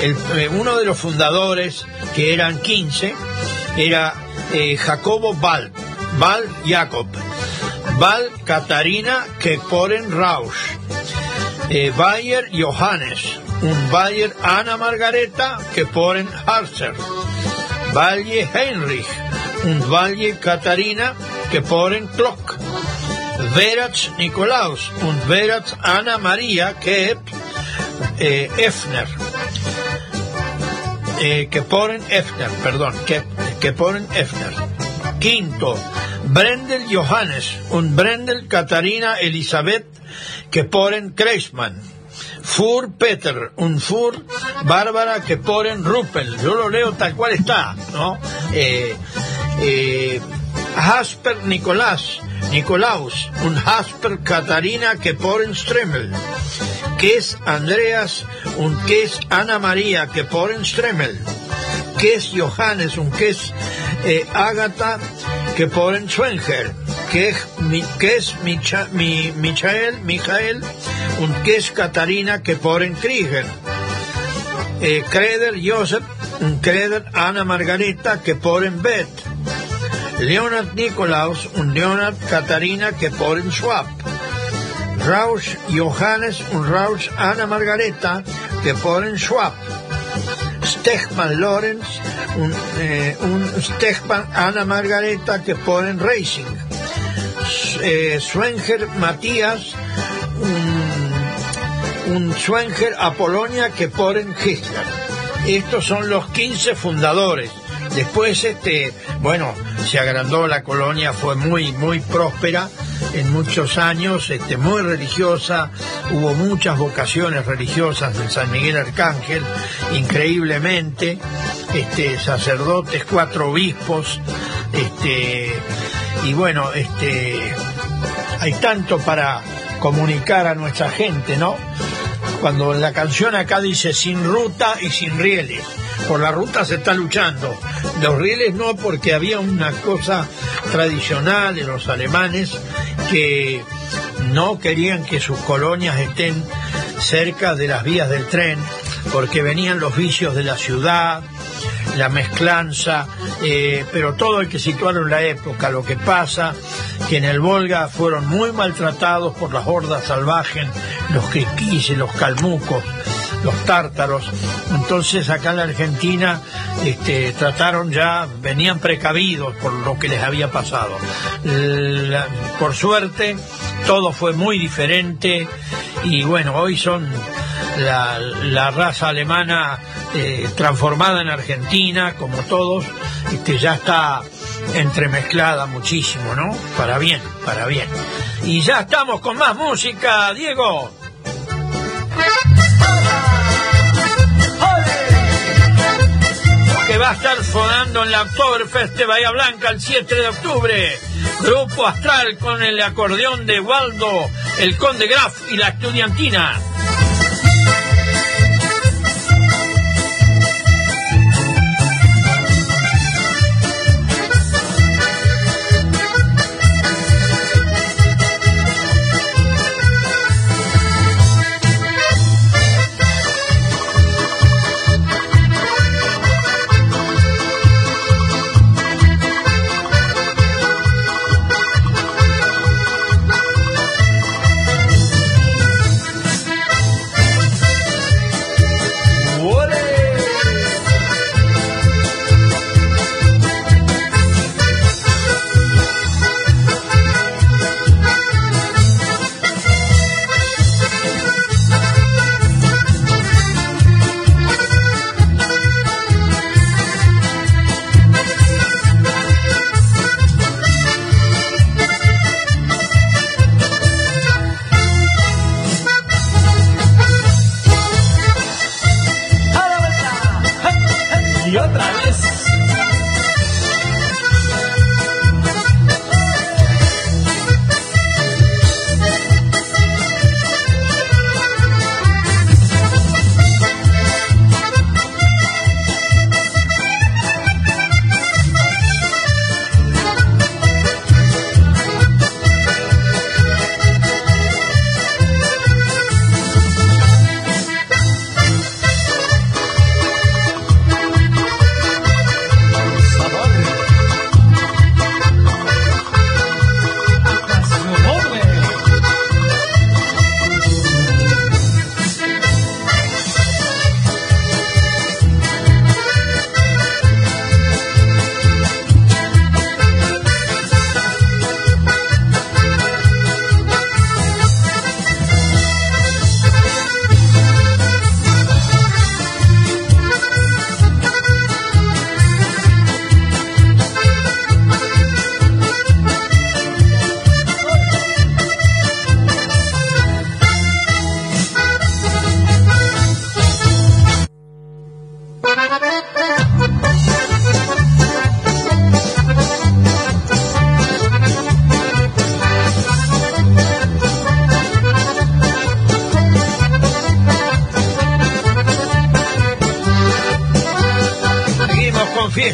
Eh, uno de los fundadores, que eran 15, era eh, Jacobo Ball, Ball Jacob, Ball Katarina Keporen Rausch, eh, Bayer Johannes, un Bayer Ana Margareta Keporen Harzer, Valle Heinrich, un Valle Katarina Keporen Klock, Verats Nikolaus. Und Verats Anna Maria Kep eh, Efner. Eh, que ponen Efner, perdón, que ponen Efner. Quinto, Brendel Johannes und Brendel Katarina Elisabeth que ponen Kreisman. Fur Peter, un Fur Bárbara que ponen Ruppel. Yo lo leo tal cual está, ¿no? Eh, eh, Hasper Nicolás, Nicolaus, un Hasper Catarina que ponen Stremel, que Andreas, un que es Ana María que ponen Stremel, que es Johannes, un que es eh, Agatha que ponen Schwenger, que es, que Micha, mi, Michael, Michael, un que es Catarina que ponen Krieger, eh, Kreder Joseph, un Kreder Ana Margarita que ponen Beth, Leonard Nikolaus und Leonard Katarina Keporen Schwab. Rausch Johannes und Rausch Anna Margareta Keporen Schwab. Stechman Lorenz und, eh, und Stechman Anna Margareta Keporen Racing. Eh, Schwenger Matías un, un Schwenger Apolonia Keporen Hitler. Estos son los 15 fundadores Después, este, bueno, se agrandó la colonia, fue muy, muy próspera en muchos años, este, muy religiosa, hubo muchas vocaciones religiosas en San Miguel Arcángel, increíblemente, este, sacerdotes, cuatro obispos, este, y bueno, este, hay tanto para comunicar a nuestra gente, ¿no? Cuando la canción acá dice sin ruta y sin rieles por la ruta se está luchando. Los rieles no, porque había una cosa tradicional de los alemanes que no querían que sus colonias estén cerca de las vías del tren, porque venían los vicios de la ciudad, la mezclanza, eh, pero todo hay que situarlo en la época. Lo que pasa que en el Volga fueron muy maltratados por las hordas salvajes, los criquis y los calmucos, los tártaros. Entonces acá en la Argentina este, trataron ya, venían precavidos por lo que les había pasado. Por suerte, todo fue muy diferente y bueno, hoy son la, la raza alemana eh, transformada en Argentina, como todos, este, ya está entremezclada muchísimo, ¿no? Para bien, para bien. Y ya estamos con más música, Diego. Que va a estar sonando en la Oktoberfest de Bahía Blanca el 7 de octubre. Grupo Astral con el acordeón de Waldo, el Conde Graf y la estudiantina.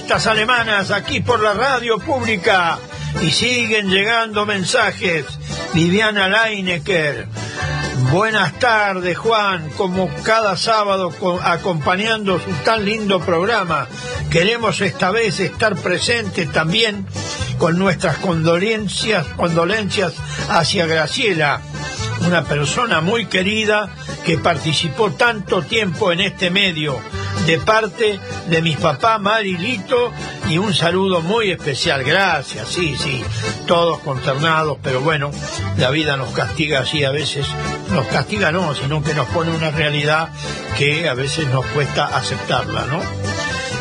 Con fiestas alemanas aquí por la radio pública y siguen llegando mensajes. Viviana Leinecker. Buenas tardes, Juan. Como cada sábado co- acompañando su tan lindo programa, queremos esta vez estar presentes también con nuestras condolencias, condolencias hacia Graciela, una persona muy querida que participó tanto tiempo en este medio, de parte de mis papás Marilito y un saludo muy especial. Gracias, sí, sí, todos consternados, pero bueno, la vida nos castiga así a veces, nos castiga no, sino que nos pone una realidad que a veces nos cuesta aceptarla, ¿no?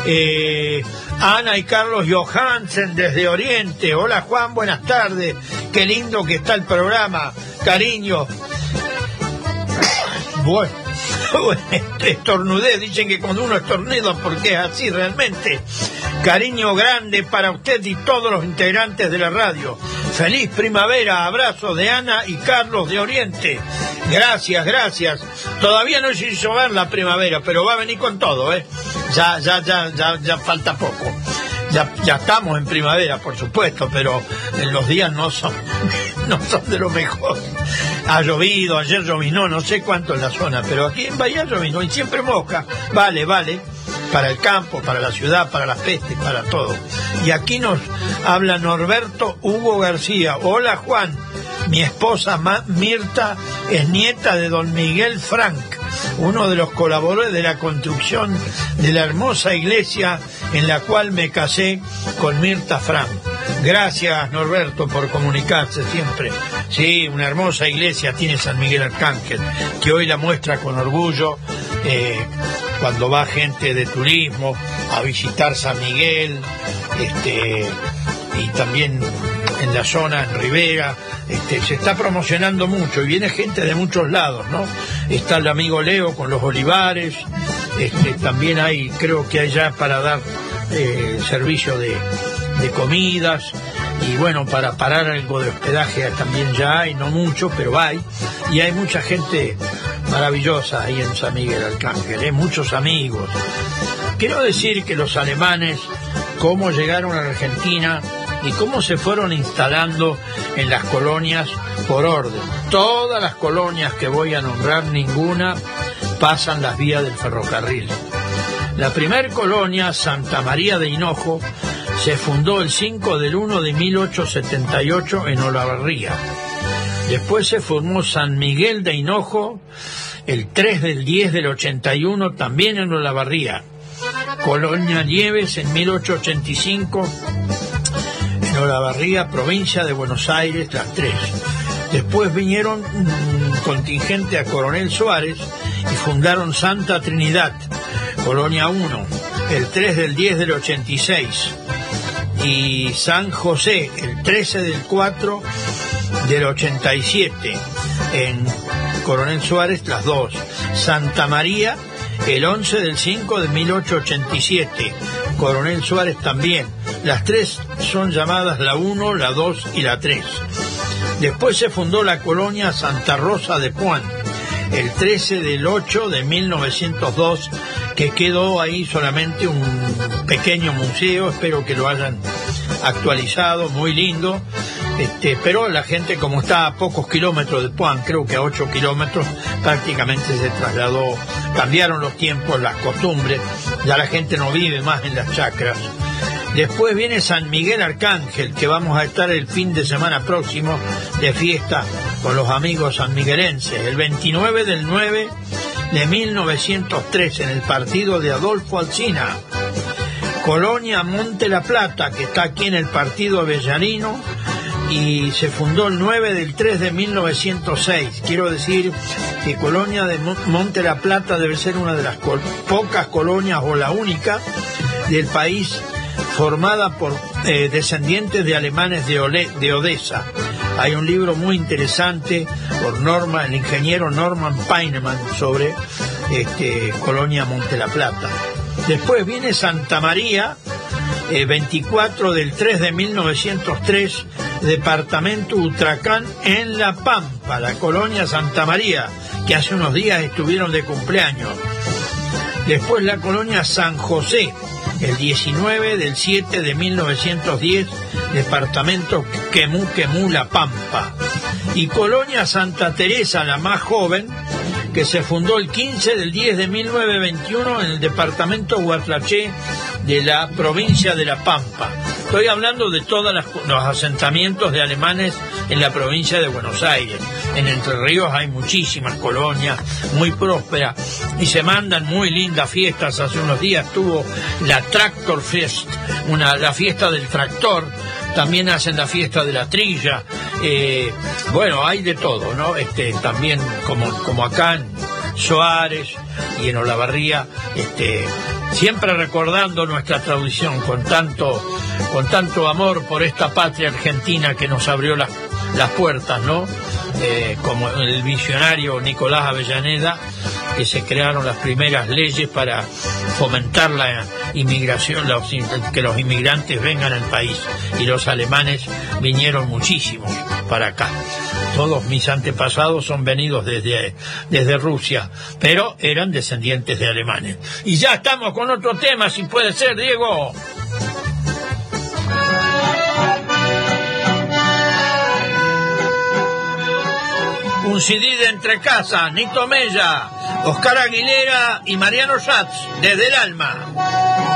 Eh, Ana y Carlos Johansen desde Oriente. Hola Juan, buenas tardes. Qué lindo que está el programa. Cariño. Bueno, bueno, estornudé. Dicen que cuando uno estornuda, porque es así realmente. Cariño grande para usted y todos los integrantes de la radio. Feliz primavera. Abrazo de Ana y Carlos de Oriente. Gracias, gracias. Todavía no se hizo ver la primavera, pero va a venir con todo, ¿eh? Ya, ya, ya, ya, ya falta poco. Ya, estamos en primavera, por supuesto, pero en los días no son, no son de lo mejor. Ha llovido, ayer llovinó, no sé cuánto en la zona, pero aquí en Bahía llovinó y siempre mosca. Vale, vale. Para el campo, para la ciudad, para las pestes, para todo. Y aquí nos habla Norberto Hugo García. Hola Juan, mi esposa Mirta es nieta de don Miguel Frank. uno de los colaboradores de la construcción de la hermosa iglesia en la cual me casé con Mirta Frank. Gracias Norberto por comunicarse siempre. Sí, una hermosa iglesia tiene San Miguel Arcángel, que hoy la muestra con orgullo eh, cuando va gente de turismo a visitar San Miguel, este, y también en la zona, en Rivera, este, se está promocionando mucho y viene gente de muchos lados, ¿no? Está el amigo Leo con los olivares, este, también hay, creo que hay ya para dar eh, servicio de, comidas y bueno, para parar algo de hospedaje también ya hay, no mucho, pero hay, y hay mucha gente maravillosa ahí en San Miguel Arcángel, ¿eh? muchos amigos. Quiero decir que los alemanes, cómo llegaron a Argentina y cómo se fueron instalando en las colonias por orden. Todas las colonias que voy a nombrar, ninguna pasan las vías del ferrocarril. La primer colonia, Santa María de Hinojo, se fundó el 5 del 1 de 1878 en Olavarría. Después se formó San Miguel de Hinojo el 3 del 10 del 81 también en Olavarría. Colonia Nieves en 1885 en Olavarría, provincia de Buenos Aires, las tres. Después vinieron un contingente a Coronel Suárez y fundaron Santa Trinidad, Colonia 1, el 3 del 10 del 86 y San José el 13 del 4 del 87 en Coronel Suárez las dos Santa María el 11 del 5 de 1887 Coronel Suárez también las tres son llamadas la 1, la 2 y la 3 después se fundó la colonia Santa Rosa de Puan el 13 del 8 de 1902 que quedó ahí solamente un pequeño museo, espero que lo hayan actualizado, muy lindo. Este, pero la gente como está a pocos kilómetros de Puan, creo que a 8 kilómetros, prácticamente se trasladó, cambiaron los tiempos, las costumbres, ya la gente no vive más en las chacras. Después viene San Miguel Arcángel, que vamos a estar el fin de semana próximo de fiesta con los amigos sanmiguelenses, el 29 del 9 de 1903 en el partido de Adolfo Alsina. Colonia Monte La Plata, que está aquí en el partido avellanino, y se fundó el 9 del 3 de 1906. Quiero decir que Colonia de Monte La Plata debe ser una de las pocas colonias o la única del país formada por eh, descendientes de alemanes de, de Odessa. Hay un libro muy interesante por Norma, el ingeniero Norman Peinemann sobre este, Colonia Monte La Plata. Después viene Santa María, 24 del 3 de 1903, departamento Utracán en La Pampa, la colonia Santa María, que hace unos días estuvieron de cumpleaños. Después la colonia San José, el 19 del 7 de 1910, departamento Quemú, Quemú, La Pampa. Y Colonia Santa Teresa, la más joven, que se fundó el 15 del 10 de 1921 en el departamento Huatlaché de la provincia de La Pampa. Estoy hablando de todos los asentamientos de alemanes en la provincia de Buenos Aires. En Entre Ríos hay muchísimas colonias, muy prósperas, y se mandan muy lindas fiestas. Hace unos días tuvo la Tractor Fest, una, la fiesta del tractor, también hacen la fiesta de la trilla. Eh, bueno, hay de todo, ¿no? Este, también como, como acá en Suárez y en Olavarría, este, siempre recordando nuestra tradición con tanto, con tanto amor por esta patria argentina que nos abrió las, las puertas, ¿no? Eh, como el visionario Nicolás Avellaneda, que se crearon las primeras leyes para fomentar la inmigración, que los inmigrantes vengan al país. Y los alemanes vinieron muchísimos para acá. Todos mis antepasados son venidos desde, desde Rusia, pero eran descendientes de alemanes. Y ya estamos con otro tema, si puede ser, Diego. un CD de Entre Casa, Nito Mella, Oscar Aguilera y Mariano Schatz, desde el alma.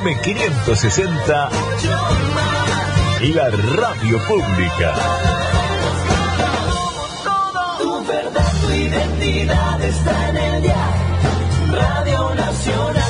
AM560 y la radio pública. Tu verdad, tu identidad está en el día. Radio Nacional.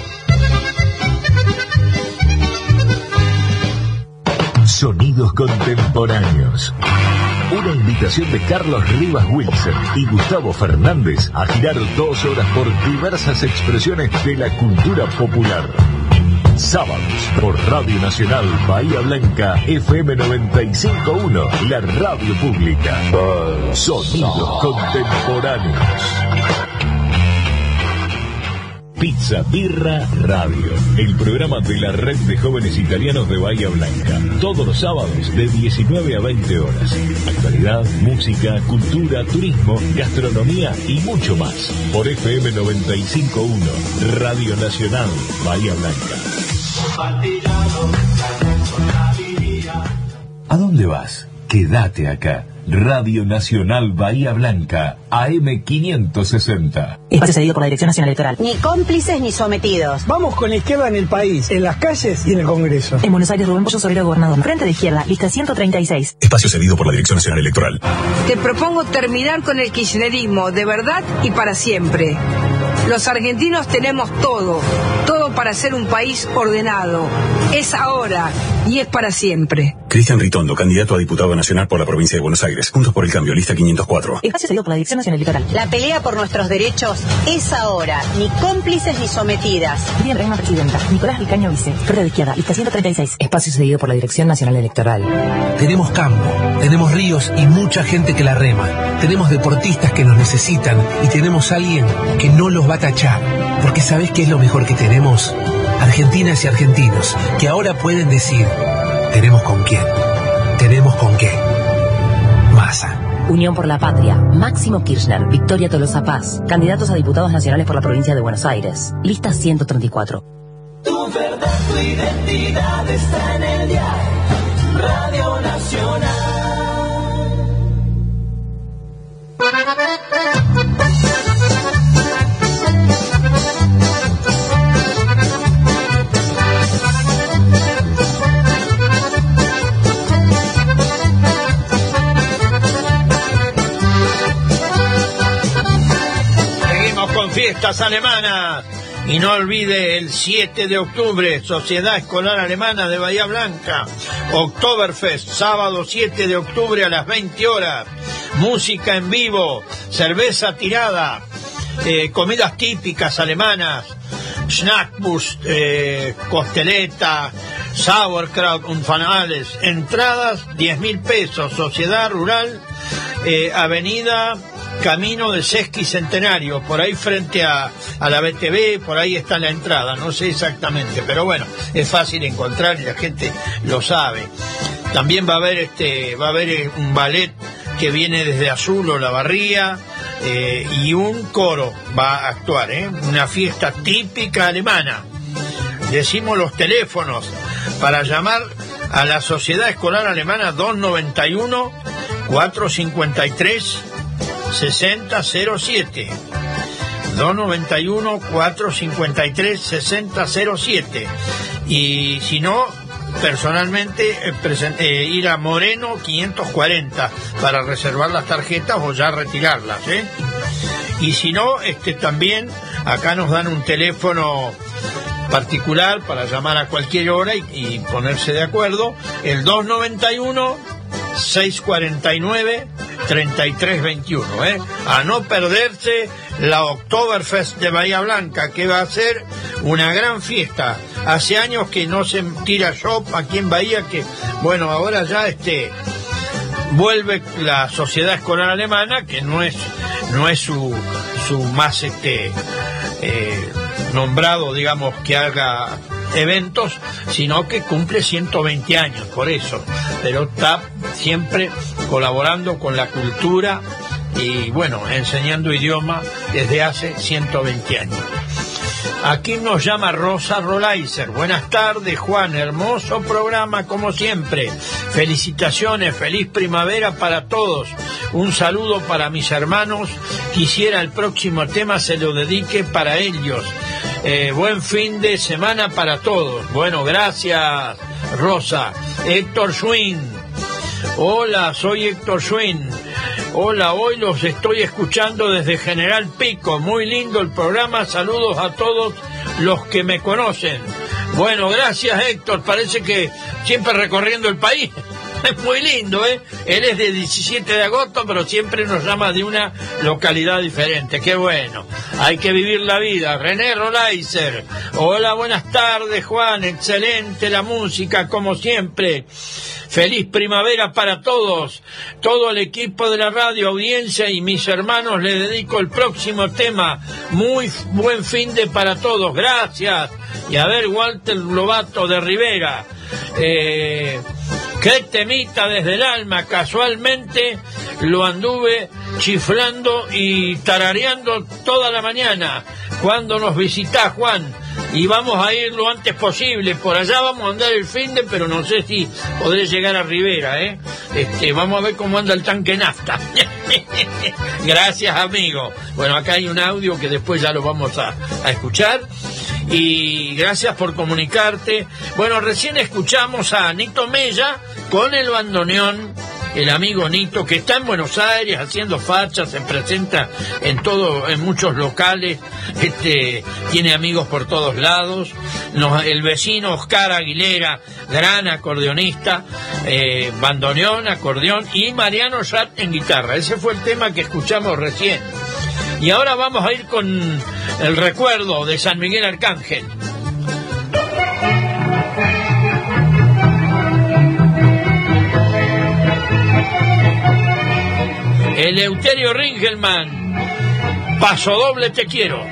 Contemporáneos. Una invitación de Carlos Rivas Wilson y Gustavo Fernández a girar dos horas por diversas expresiones de la cultura popular. Sábados por Radio Nacional Bahía Blanca FM 951, la radio pública. Sonidos contemporáneos. Pizza Birra Radio, el programa de la red de jóvenes italianos de Bahía Blanca. Todos los sábados de 19 a 20 horas. Actualidad, música, cultura, turismo, gastronomía y mucho más. Por FM 951, Radio Nacional Bahía Blanca. ¿A dónde vas? Quédate acá. Radio Nacional Bahía Blanca, AM560. Espacio cedido por la Dirección Nacional Electoral. Ni cómplices ni sometidos. Vamos con la izquierda en el país, en las calles y en el Congreso. En Buenos Aires, Rubén Pollo Sobrero, gobernador. Frente de izquierda, lista 136. Espacio cedido por la Dirección Nacional Electoral. Te propongo terminar con el kirchnerismo de verdad y para siempre. Los argentinos tenemos todo, todo para ser un país ordenado. Es ahora y es para siempre. Cristian Ritondo, candidato a diputado nacional por la provincia de Buenos Aires. Juntos por el cambio, lista 504. Espacio cedido por la Dirección Nacional Electoral. La pelea por nuestros derechos es ahora. Ni cómplices ni sometidas. Bien, Reina Presidenta. Nicolás Vicaño Vice. Frente de izquierda, lista 136. Espacio cedido por la Dirección Nacional Electoral. Tenemos campo, tenemos ríos y mucha gente que la rema. Tenemos deportistas que nos necesitan y tenemos alguien que no los va a tachar. Porque ¿sabes qué es lo mejor que tenemos? Argentinas y argentinos que ahora pueden decir, tenemos con quién, tenemos con qué. Masa. Unión por la Patria, Máximo Kirchner, Victoria Tolosa Paz, candidatos a diputados nacionales por la provincia de Buenos Aires. Lista 134. Tu verdad, tu identidad está en el diario. Radio Nacional. Fiestas alemanas. Y no olvide el 7 de octubre, Sociedad Escolar Alemana de Bahía Blanca, Oktoberfest, sábado 7 de octubre a las 20 horas, música en vivo, cerveza tirada, eh, comidas típicas alemanas, Schnackbus, eh, costeleta, sauerkraut, unfanales, entradas 10 mil pesos, Sociedad Rural, eh, Avenida Camino de Sesqui Centenario, por ahí frente a, a la BTV, por ahí está la entrada, no sé exactamente, pero bueno, es fácil encontrar y la gente lo sabe. También va a haber este, va a haber eh, un ballet que viene desde Azul o La Barría, eh, y un coro va a actuar, ¿eh? una fiesta típica alemana. Decimos los teléfonos para llamar a la Sociedad Escolar Alemana 291 453 6007. 291 453 6007. Y si no, personalmente eh, eh, ir a Moreno 540 para reservar las tarjetas o ya retirarlas. ¿eh? Y si no, este también acá nos dan un teléfono particular para llamar a cualquier hora y, y ponerse de acuerdo, el 291 649 3321, ¿eh? A no perderse la Oktoberfest de Bahía Blanca, que va a ser una gran fiesta. Hace años que no se tira shop aquí en Bahía, que bueno, ahora ya este vuelve la sociedad escolar alemana, que no es no es su, su más este eh, nombrado, digamos, que haga eventos, sino que cumple 120 años, por eso. Pero está siempre colaborando con la cultura y, bueno, enseñando idioma desde hace 120 años. Aquí nos llama Rosa Rolaiser. Buenas tardes, Juan. Hermoso programa, como siempre. Felicitaciones, feliz primavera para todos. Un saludo para mis hermanos. Quisiera el próximo tema se lo dedique para ellos. Eh, buen fin de semana para todos. Bueno, gracias, Rosa. Héctor Schwinn. Hola, soy Héctor Schwinn. Hola, hoy los estoy escuchando desde General Pico. Muy lindo el programa. Saludos a todos los que me conocen. Bueno, gracias Héctor. Parece que siempre recorriendo el país. Es muy lindo, ¿eh? Él es de 17 de agosto, pero siempre nos llama de una localidad diferente. Qué bueno. Hay que vivir la vida. René Rolaiser. Hola, buenas tardes, Juan. Excelente la música, como siempre. Feliz primavera para todos. Todo el equipo de la radio, audiencia y mis hermanos le dedico el próximo tema. Muy buen fin de para todos. Gracias. Y a ver, Walter Lobato de Rivera. Eh, qué temita desde el alma. Casualmente lo anduve chiflando y tarareando toda la mañana. Cuando nos visita Juan y vamos a ir lo antes posible. Por allá vamos a andar el fin de, pero no sé si podré llegar a Rivera, ¿eh? Este, vamos a ver cómo anda el tanque nafta. Gracias, amigo. Bueno, acá hay un audio que después ya lo vamos a, a escuchar. Y gracias por comunicarte. Bueno, recién escuchamos a Nito Mella con el bandoneón el amigo Nito, que está en Buenos Aires haciendo fachas, se presenta en todo, en muchos locales, este, tiene amigos por todos lados. El vecino Oscar Aguilera, gran acordeonista, eh, bandoneón, acordeón y Mariano Sat en guitarra. Ese fue el tema que escuchamos recién. Y ahora vamos a ir con el recuerdo de San Miguel Arcángel. Eleuterio Ringelman, paso doble te quiero.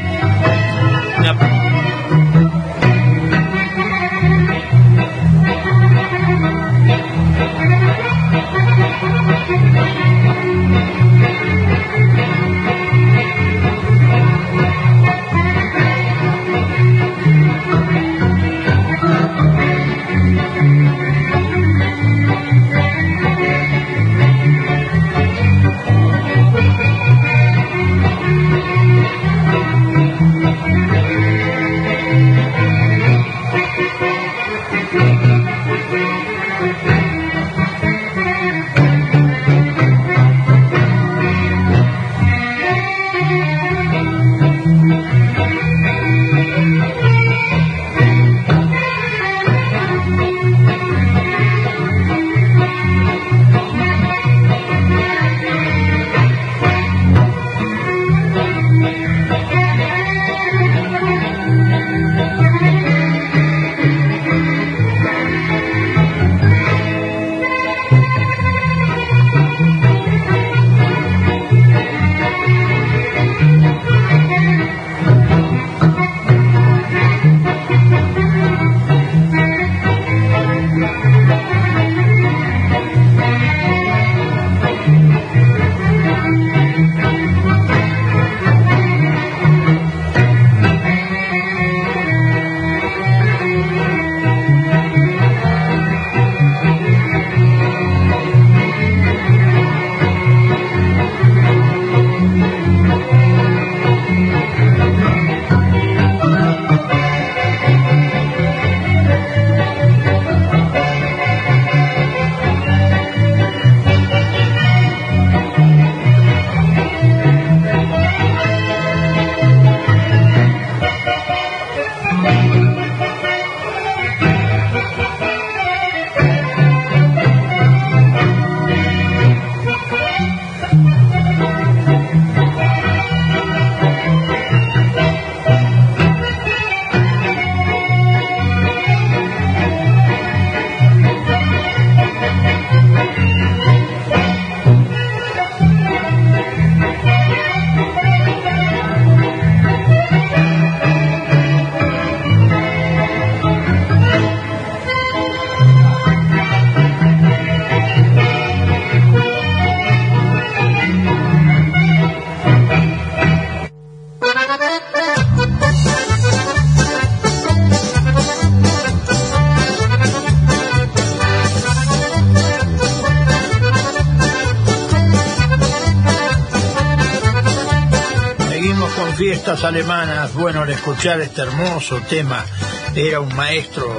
Alemanas. Bueno, al escuchar este hermoso tema, era un maestro,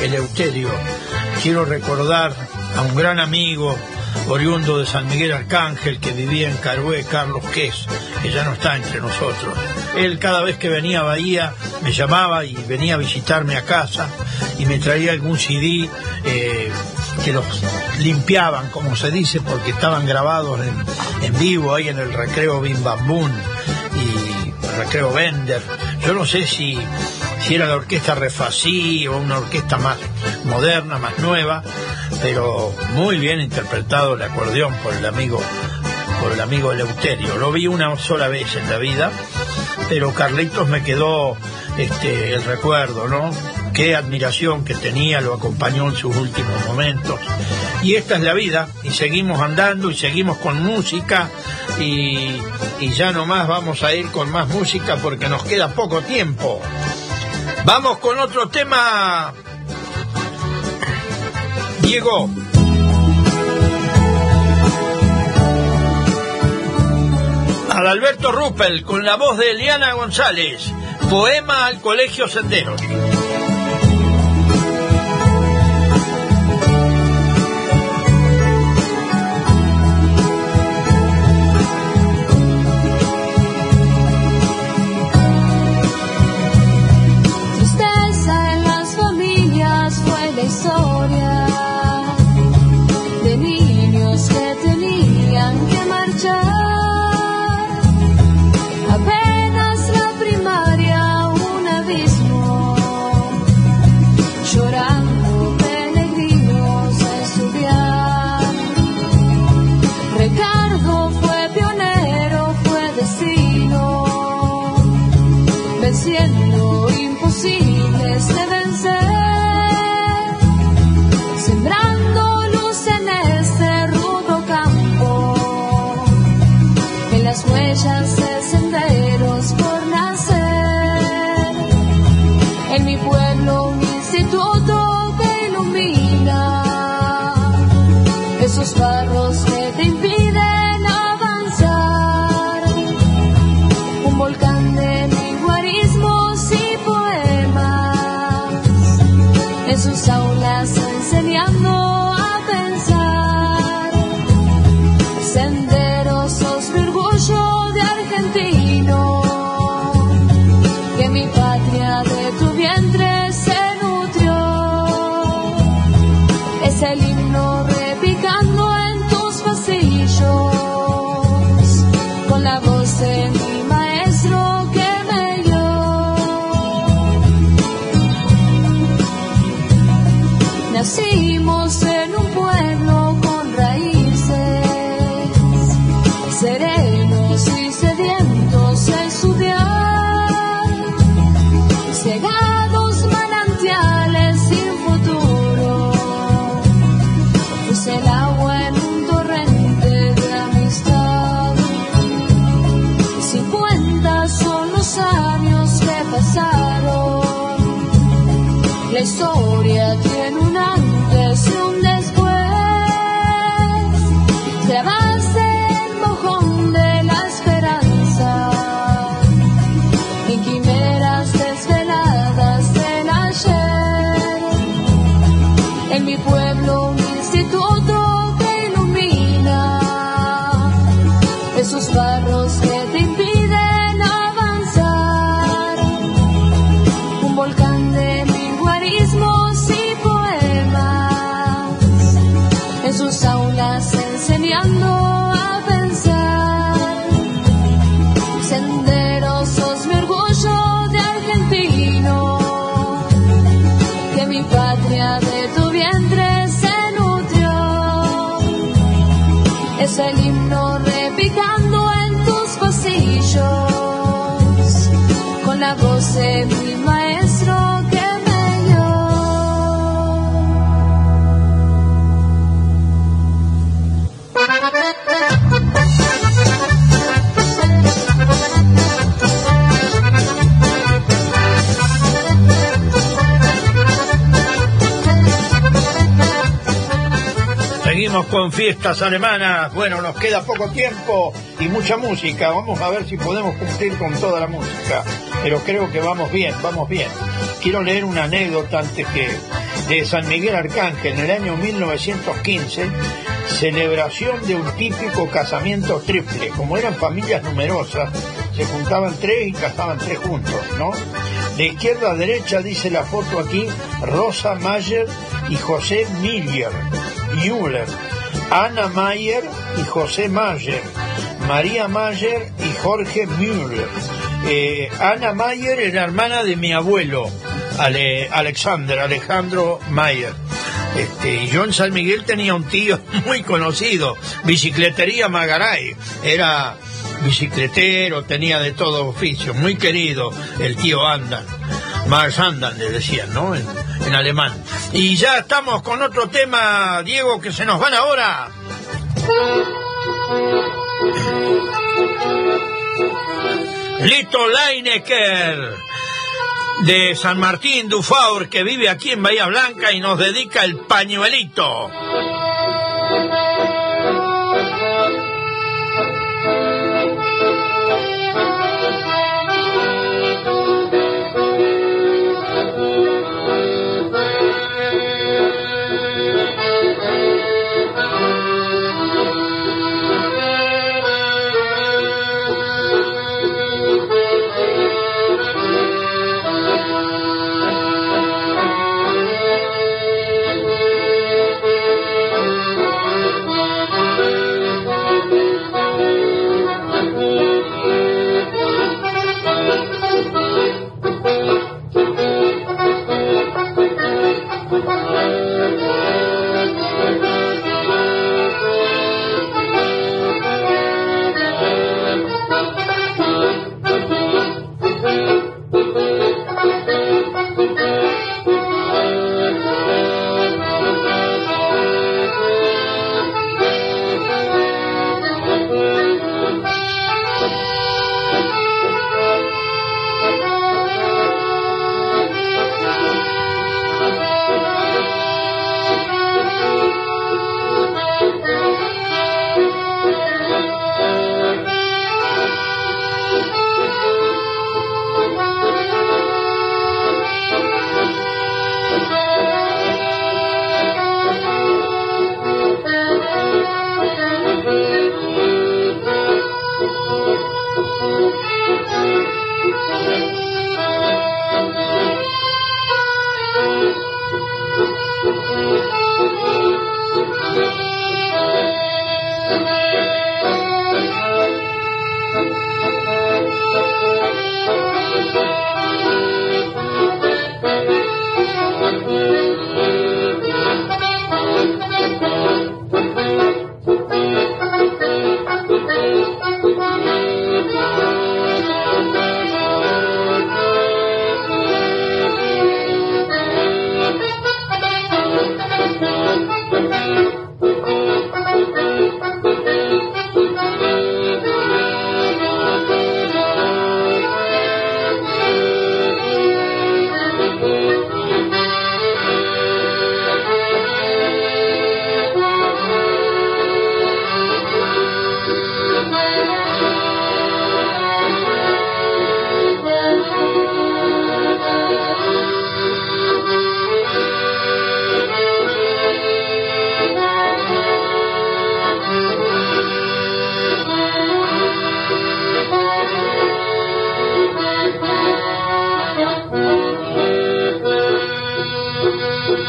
Eleuterio. Quiero recordar a un gran amigo, oriundo de San Miguel Arcángel, que vivía en Carué, Carlos Ques, que ya no está entre nosotros. Él cada vez que venía a Bahía me llamaba y venía a visitarme a casa y me traía algún CD eh, que los limpiaban, como se dice, porque estaban grabados en, en vivo ahí en el recreo Bim Bam Boom recreo Bender. Yo no sé si, si era la orquesta Refasí o una orquesta más moderna, más nueva, pero muy bien interpretado el acordeón por el amigo por el amigo Eleuterio. Lo vi una sola vez en la vida, pero Carlitos me quedó este, el recuerdo, ¿no? Qué admiración que tenía, lo acompañó en sus últimos momentos. Y esta es la vida, y seguimos andando y seguimos con música, y, y ya nomás vamos a ir con más música porque nos queda poco tiempo. Vamos con otro tema. Diego. Al Alberto Ruppel con la voz de Eliana González. Poema al Colegio Senderos. Con fiestas alemanas. Bueno, nos queda poco tiempo y mucha música. Vamos a ver si podemos cumplir con toda la música. Pero creo que vamos bien, vamos bien. Quiero leer una anécdota antes que de San Miguel Arcángel en el año 1915, celebración de un típico casamiento triple. Como eran familias numerosas, se juntaban tres y casaban tres juntos, ¿no? De izquierda a derecha dice la foto aquí Rosa Mayer y José Miller, Müller, Ana Mayer y José Mayer, María Mayer y Jorge Müller. Eh, Ana Mayer era hermana de mi abuelo, Ale- Alexander, Alejandro Mayer. Este, y yo en San Miguel tenía un tío muy conocido, Bicicletería Magaray. Era bicicletero, tenía de todo oficio, muy querido, el tío Andan. Mars Andan le decían, ¿no? En, en alemán. Y ya estamos con otro tema, Diego, que se nos van ahora. Lito Leinecker de San Martín Dufaur que vive aquí en Bahía Blanca y nos dedica el pañuelito.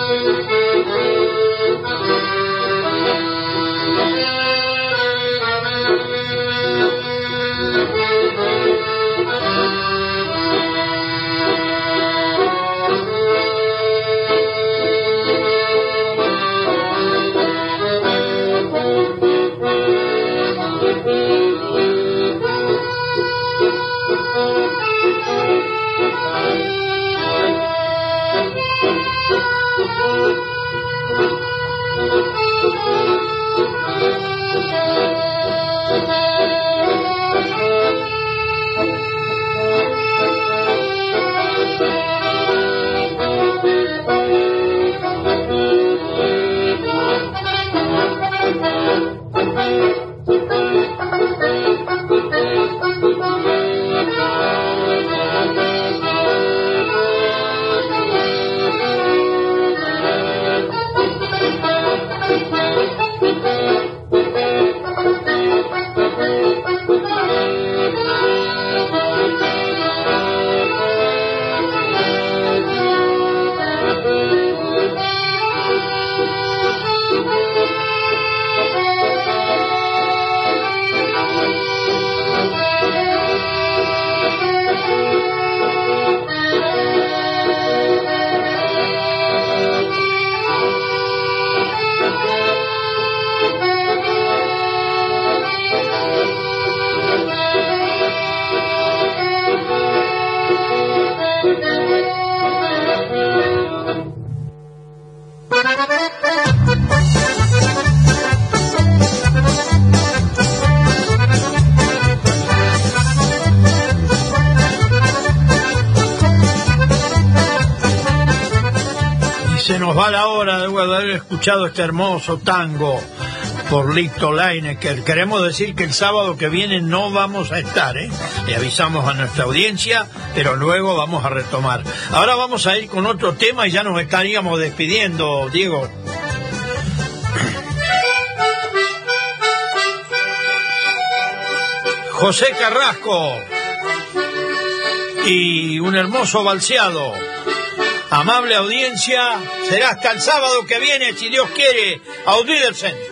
Música este hermoso tango por Lito Leinecker. Queremos decir que el sábado que viene no vamos a estar, ¿eh? Le avisamos a nuestra audiencia, pero luego vamos a retomar. Ahora vamos a ir con otro tema y ya nos estaríamos despidiendo, Diego. José Carrasco y un hermoso balseado. Amable audiencia, será hasta el sábado que viene, si Dios quiere. Audídense. Acompañó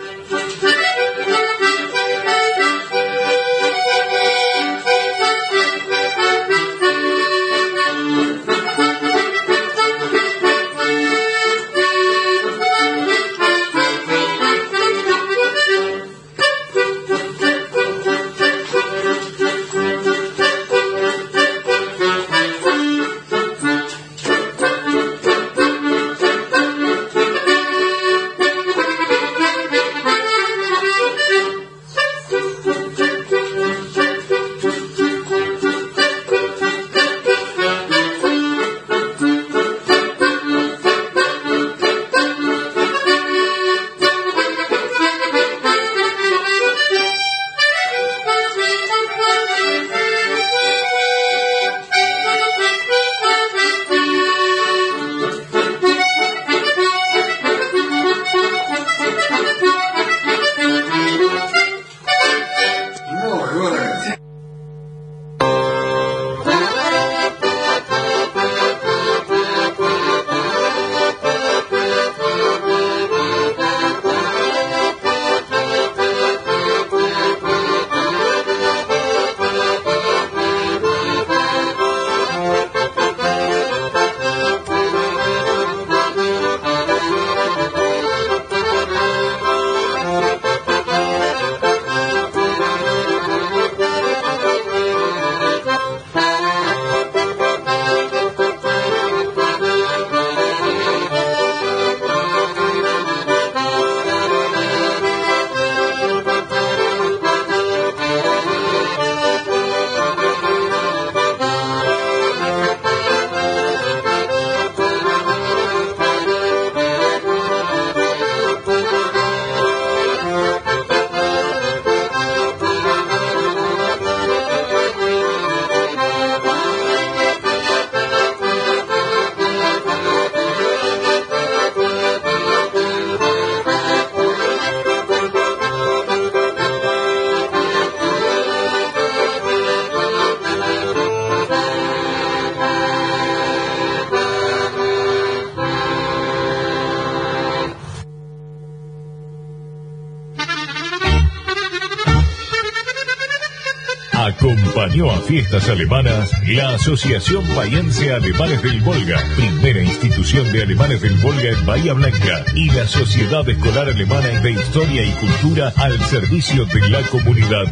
fiestas alemanas la Asociación Bahiense Alemanes del Volga, primera institución de alemanes del Volga en Bahía Blanca, y la Sociedad Escolar Alemana de Historia y Cultura al servicio de la comunidad.